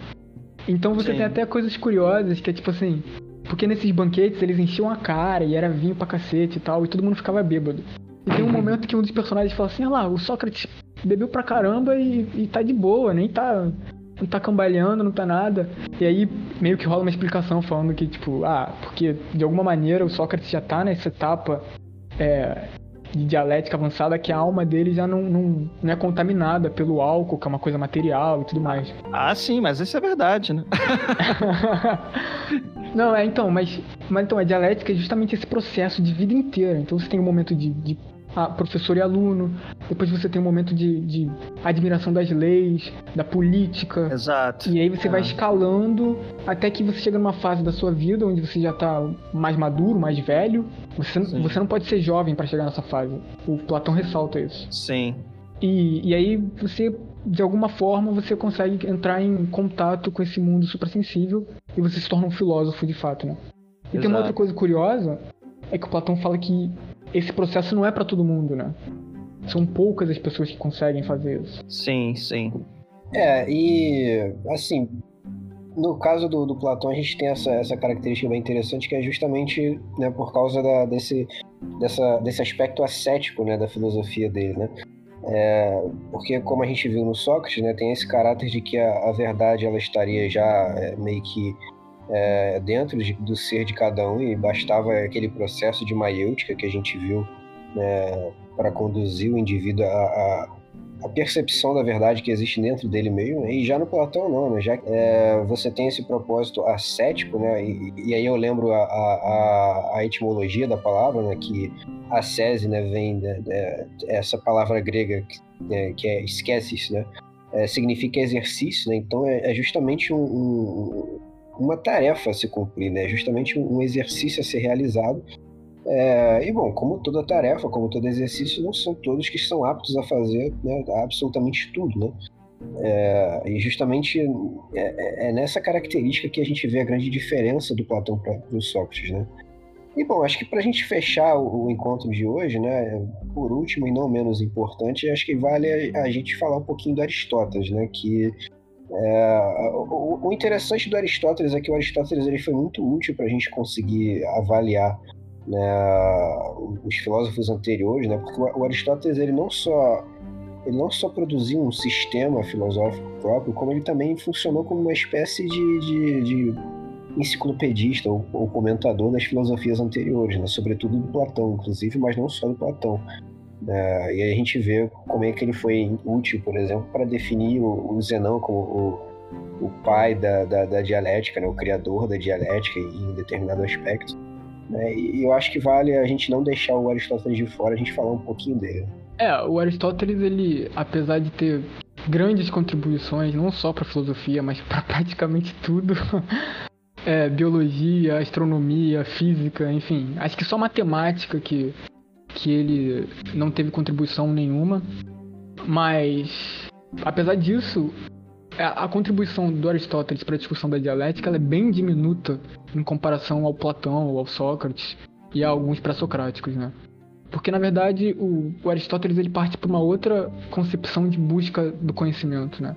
Então você Sim. tem até coisas curiosas que é tipo assim, porque nesses banquetes eles enchiam a cara e era vinho pra cacete e tal, e todo mundo ficava bêbado. E tem um momento que um dos personagens fala assim, ah lá, o Sócrates bebeu pra caramba e, e tá de boa, nem tá. Não tá cambaleando, não tá nada. E aí meio que rola uma explicação falando que, tipo, ah, porque de alguma maneira o Sócrates já tá nessa etapa é, de dialética avançada que a alma dele já não, não, não, é contaminada pelo álcool, que é uma coisa material e tudo mais. Ah, sim, mas isso é verdade, né? não, é então, mas, mas então, a dialética é justamente esse processo de vida inteira. Então você tem um momento de, de professor e aluno. Depois você tem um momento de, de admiração das leis, da política. Exato. E aí você é. vai escalando até que você chega numa fase da sua vida onde você já está mais maduro, mais velho. Você, você não pode ser jovem para chegar nessa fase. O Platão ressalta isso. Sim. E, e aí você, de alguma forma, você consegue entrar em contato com esse mundo suprassensível e você se torna um filósofo de fato, né? E Exato. tem uma outra coisa curiosa, é que o Platão fala que esse processo não é para todo mundo, né? São poucas as pessoas que conseguem fazer isso. Sim, sim. É, e assim, no caso do, do Platão, a gente tem essa, essa característica bem interessante, que é justamente né, por causa da, desse, dessa, desse aspecto ascético né, da filosofia dele, né? É, porque, como a gente viu no Sócrates, né, tem esse caráter de que a, a verdade ela estaria já é, meio que é, dentro de, do ser de cada um e bastava aquele processo de maiêutica que a gente viu né, para conduzir o indivíduo a, a, a percepção da verdade que existe dentro dele mesmo, né? e já no Platão não, né? Já é, você tem esse propósito ascético, né? E, e aí eu lembro a, a, a, etimologia da palavra, né? Que ascese, né? Vem de, essa palavra grega que, é, que é esqueces, né? É, significa exercício, né? Então é, é justamente um, um, uma tarefa a se cumprir, né? É justamente um exercício a ser realizado é, e bom, como toda tarefa, como todo exercício, não são todos que são aptos a fazer né, absolutamente tudo, né? É, e justamente é, é, nessa característica que a gente vê a grande diferença do Platão para o Sócrates, né? E bom, acho que para a gente fechar o, o, encontro de hoje, né, por último e não menos importante, acho que vale a, a gente falar um pouquinho do Aristóteles, né, que é, o, o, interessante do Aristóteles é que o Aristóteles ele foi muito útil para a gente conseguir avaliar né, os filósofos anteriores, né, porque o Aristóteles ele não só ele não só produziu um sistema filosófico próprio, como ele também funcionou como uma espécie de, de, de enciclopedista ou, ou, comentador das filosofias anteriores, né, sobretudo do Platão, inclusive, mas não só do Platão. É, e aí a gente vê como é que ele foi útil, por exemplo, para definir o, o Zenão como o, o pai da, da, da dialética, né, o criador da dialética em determinado aspecto. Né? E eu acho que vale a gente não deixar o Aristóteles de fora, a gente falar um pouquinho dele. É, o Aristóteles, ele, apesar de ter grandes contribuições, não só para filosofia, mas para praticamente tudo, é, biologia, astronomia, física, enfim, acho que só matemática que, que ele não teve contribuição nenhuma, mas apesar disso, a contribuição do Aristóteles para a discussão da dialética é bem diminuta em comparação ao Platão ao Sócrates e a alguns pré-socráticos, né? Porque na verdade o, o Aristóteles ele parte para uma outra concepção de busca do conhecimento, né?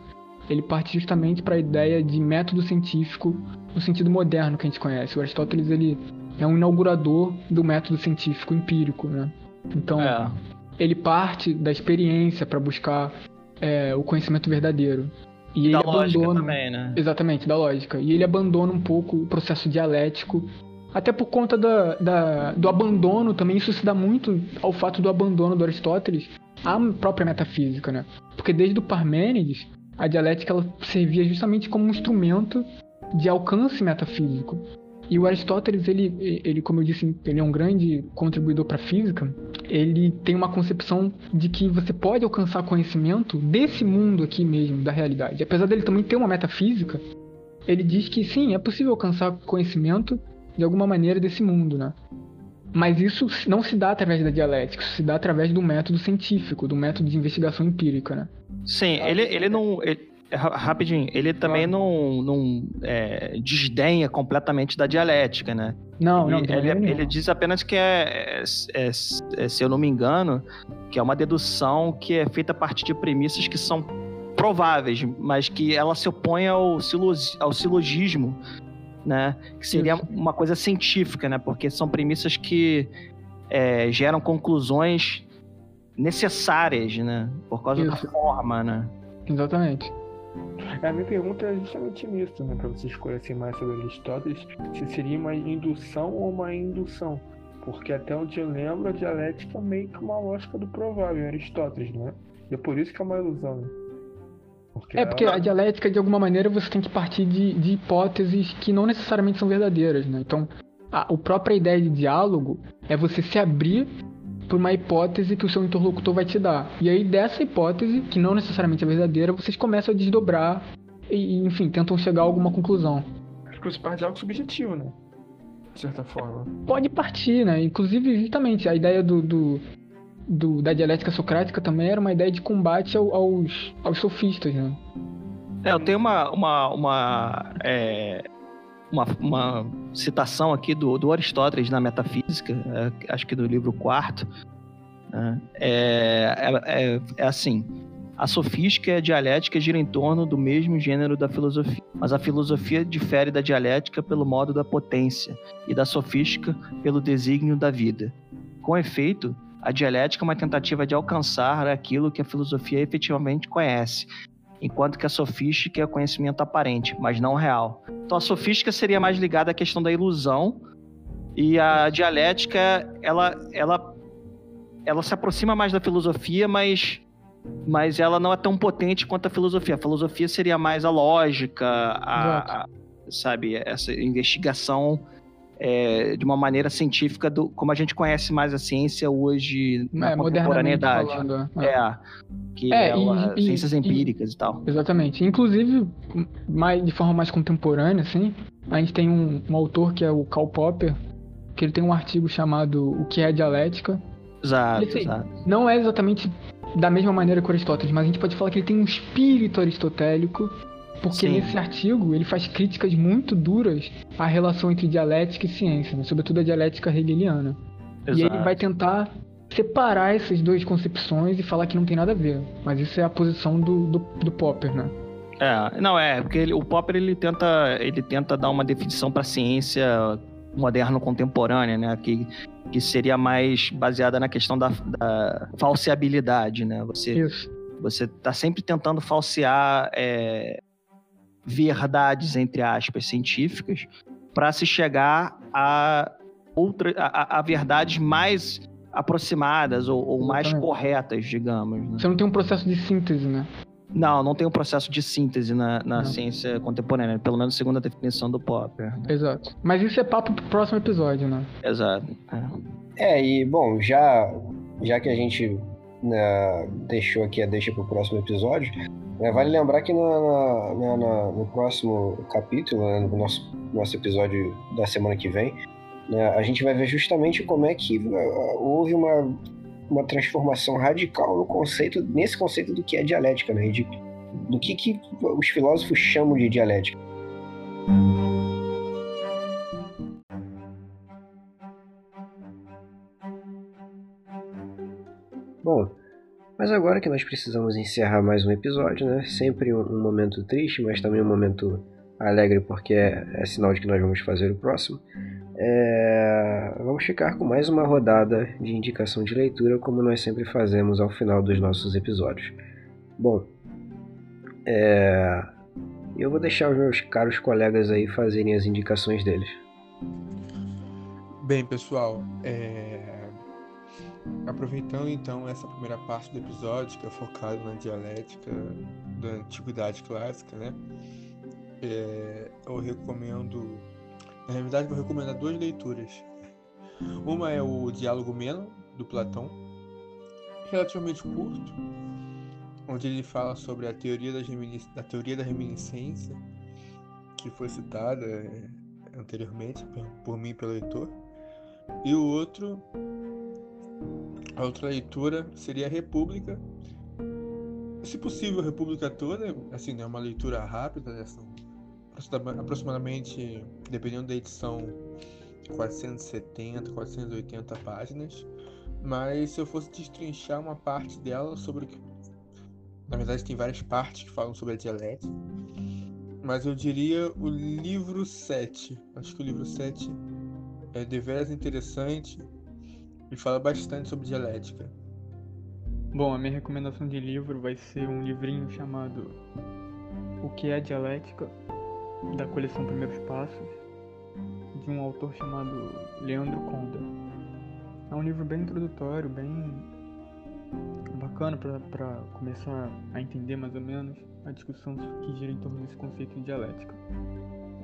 Ele parte justamente para a ideia de método científico no sentido moderno que a gente conhece. O Aristóteles ele é um inaugurador do método científico empírico, né? Então é. ele parte da experiência para buscar é, o conhecimento verdadeiro. E da ele abandona também, né? Exatamente, da lógica. E ele abandona um pouco o processo dialético, até por conta da, da, do abandono também. Isso se dá muito ao fato do abandono do Aristóteles à própria metafísica, né? Porque desde o Parmênides, a dialética ela servia justamente como um instrumento de alcance metafísico. E o Aristóteles, ele, ele como eu disse, ele é um grande contribuidor para a física. Ele tem uma concepção de que você pode alcançar conhecimento desse mundo aqui mesmo, da realidade. Apesar dele também ter uma metafísica, ele diz que sim, é possível alcançar conhecimento de alguma maneira desse mundo, né? Mas isso não se dá através da dialética, isso se dá através do método científico, do método de investigação empírica, né? Sim, ele, ele não. Ele, Rapidinho, ele também não, não é, desdenha completamente da dialética, né? Não, ele, não. Ele, ele, diz apenas que é, é, é, se eu não me engano, que é uma dedução que é feita a partir de premissas que são prováveis, mas que ela se opõe ao, ao silogismo, né? Que seria Isso. uma coisa científica, né? Porque são premissas que é, geram conclusões necessárias, né? Por causa Isso. da forma, né? Exatamente. A minha pergunta é justamente nisso, né? Para vocês conhecerem mais sobre Aristóteles, se seria uma indução ou uma indução. Porque até onde eu lembro, a dialética é meio que uma lógica do provável Aristóteles, né? E é por isso que é uma ilusão. Né? Porque é, porque ela... a dialética, de alguma maneira, você tem que partir de, de hipóteses que não necessariamente são verdadeiras, né? Então, a, a própria ideia de diálogo é você se abrir por uma hipótese que o seu interlocutor vai te dar. E aí, dessa hipótese, que não necessariamente é verdadeira, vocês começam a desdobrar e, enfim, tentam chegar a alguma conclusão. Acho que você parte de algo subjetivo, né? De certa forma. Pode partir, né? Inclusive, justamente, a ideia do, do, do da dialética socrática também era uma ideia de combate ao, aos, aos sofistas, né? É, eu tenho uma, uma, uma é uma, uma citação aqui do, do Aristóteles na Metafísica, é, acho que do livro quarto, né? é, é, é, é assim. A sofística e a dialética giram em torno do mesmo gênero da filosofia, mas a filosofia difere da dialética pelo modo da potência e da sofística pelo desígnio da vida. Com efeito, a dialética é uma tentativa de alcançar aquilo que a filosofia efetivamente conhece, enquanto que a sofística é conhecimento aparente, mas não real. Então a sofística seria mais ligada à questão da ilusão e a dialética ela ela ela se aproxima mais da filosofia, mas mas ela não é tão potente quanto a filosofia. A filosofia seria mais a lógica, a, a sabe, essa investigação é, de uma maneira científica do como a gente conhece mais a ciência hoje na É, contemporaneidade. falando, é. É, que É, é, e- e- ciências e- empíricas e tal. Exatamente. Inclusive, mais, de forma mais contemporânea, assim, a gente tem um, um autor que é o Karl Popper, que ele tem um artigo chamado O que é a dialética. Exato, Esse- exato. Não é exatamente da mesma maneira que Aristóteles, mas a gente pode falar que ele tem um espírito aristotélico, porque Sim. nesse artigo ele faz críticas muito duras à relação entre dialética e ciência, né? sobretudo a dialética hegeliana. E exato. ele vai tentar separar essas duas concepções e falar que não tem nada a ver. Mas isso é a posição do, do, do Popper, né? É, não é, porque ele- o Popper ele tenta, ele tenta dar uma definição para a ciência moderna contemporânea, né, que, que seria mais baseada na questão da, da falseabilidade, né? Você Isso. você tá sempre tentando falsear é, verdades entre aspas científicas para se chegar a outra a, a- verdades mais aproximadas ou, ou mais corretas, digamos. né? Você não tem um processo de síntese, né? Não, não tem um processo de síntese na, na ciência contemporânea, pelo menos segundo a definição do Popper. Exato. Mas isso é papo pro próximo episódio, né? Exato. É. É, e bom, já, já que a gente né, deixou aqui a deixa pro próximo episódio, né, vale lembrar que no, na- na- na- no próximo capítulo, né, no nosso, nosso episódio da semana que vem, né, a gente vai ver justamente como é que uh, houve uma, uma transformação radical no conceito, nesse conceito do que é dialética, né, de- do que, que os filósofos chamam de dialética. Mas agora que nós precisamos encerrar mais um episódio, né? Sempre um, um momento triste, mas também um momento alegre, porque é, é sinal de que nós vamos fazer o próximo. É, Vamos ficar com mais uma rodada de indicação de leitura, como nós sempre fazemos ao final dos nossos episódios. Bom, é, eu vou deixar os meus caros colegas aí fazerem as indicações deles. Bem, pessoal, é, aproveitando então essa primeira parte do episódio, que é focado na dialética da Antiguidade Clássica, né? É, eu recomendo, na realidade, vou recomendar duas leituras. Uma é o Diálogo Meno, do Platão, relativamente curto, onde ele fala sobre a teoria, da teoria da reminiscência, que foi citada é, anteriormente por, mim pelo leitor. E o outro, a outra leitura seria a República. Se possível, a República toda, assim, é uma leitura rápida, né? São aproxima- aproximadamente, dependendo da edição, 470, 480 páginas. Mas se eu fosse destrinchar uma parte dela sobre o que. Na verdade, tem várias partes que falam sobre a dialética. Mas eu diria o livro 7. Acho que o livro 7 é deveras interessante e fala bastante sobre dialética. Bom, a minha recomendação de livro vai ser um livrinho chamado O que é Dialética, da coleção Primeiros Passos, de um autor chamado Leandro Conda. É um livro bem introdutório, bem bacana para começar a entender mais ou menos a discussão que gira em torno desse conceito de dialética.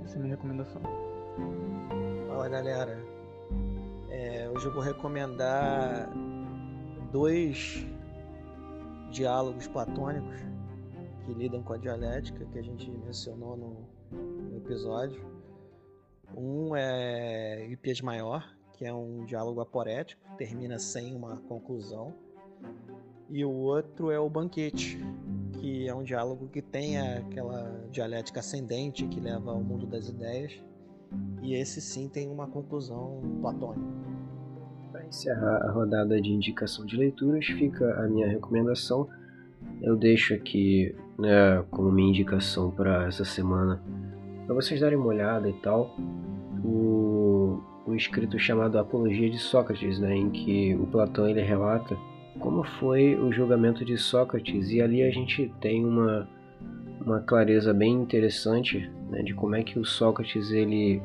Essa é a minha recomendação. Fala galera, É, hoje eu vou recomendar dois diálogos platônicos que lidam com a dialética que a gente mencionou no, no episódio. Um é Hippias Maior, que é um diálogo aporético, termina sem uma conclusão. E o outro é o Banquete, que é um diálogo que tem aquela dialética ascendente que leva ao mundo das ideias. E esse sim tem uma conclusão platônica. Para encerrar a rodada de indicação de leituras, fica a minha recomendação. Eu deixo aqui né, como minha indicação para essa semana, para vocês darem uma olhada e tal, o, o escrito chamado Apologia de Sócrates, né, em que o Platão ele relata como foi o julgamento de Sócrates e ali a gente tem uma, uma clareza bem interessante né, de como é que o Sócrates ele,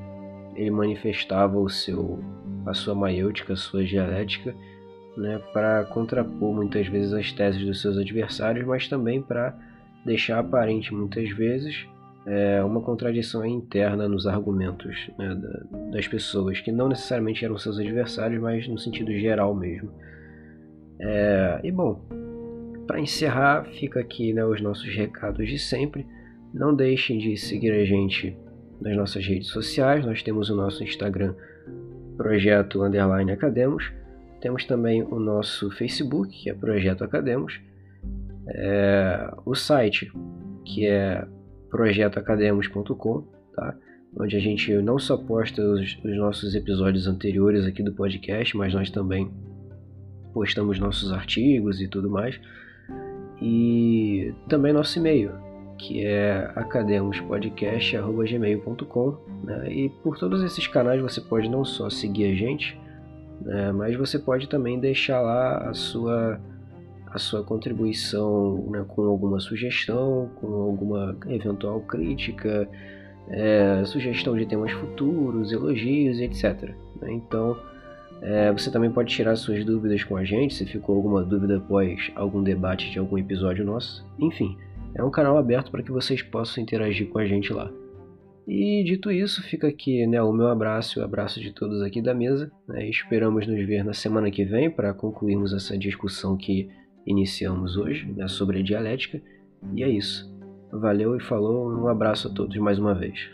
ele manifestava o seu a sua maiêutica, a sua dialética, né, para contrapor muitas vezes as teses dos seus adversários, mas também para deixar aparente muitas vezes é, uma contradição interna nos argumentos né, das pessoas, que não necessariamente eram seus adversários, mas no sentido geral mesmo. É, e bom, para encerrar, fica aqui né, os nossos recados de sempre. Não deixem de seguir a gente nas nossas redes sociais. Nós temos o nosso Instagram, Projeto Underline Academos. Temos também o nosso Facebook, que é Projeto Academos. É, o site, que é projetoacademos.com, tá? onde a gente não só posta os, os, nossos episódios anteriores aqui do podcast, mas nós também postamos nossos artigos e tudo mais. E também nosso e-mail, que é academospodcast.gmail.com. Né? E por todos esses canais você pode não só seguir a gente, né? mas você pode também deixar lá a sua a sua contribuição né, com alguma sugestão, com alguma eventual crítica, é, sugestão de temas futuros, elogios, etc. Né? Então, é, você também pode tirar suas dúvidas com a gente, se ficou alguma dúvida após algum debate de algum episódio nosso. Enfim, é um canal aberto para que vocês possam interagir com a gente lá. E dito isso, fica aqui né, o meu abraço e o abraço de todos aqui da mesa. Né, esperamos nos ver na semana que vem para concluirmos essa discussão que iniciamos hoje né, sobre a dialética. E é isso. Valeu e falou. Um abraço a todos mais uma vez.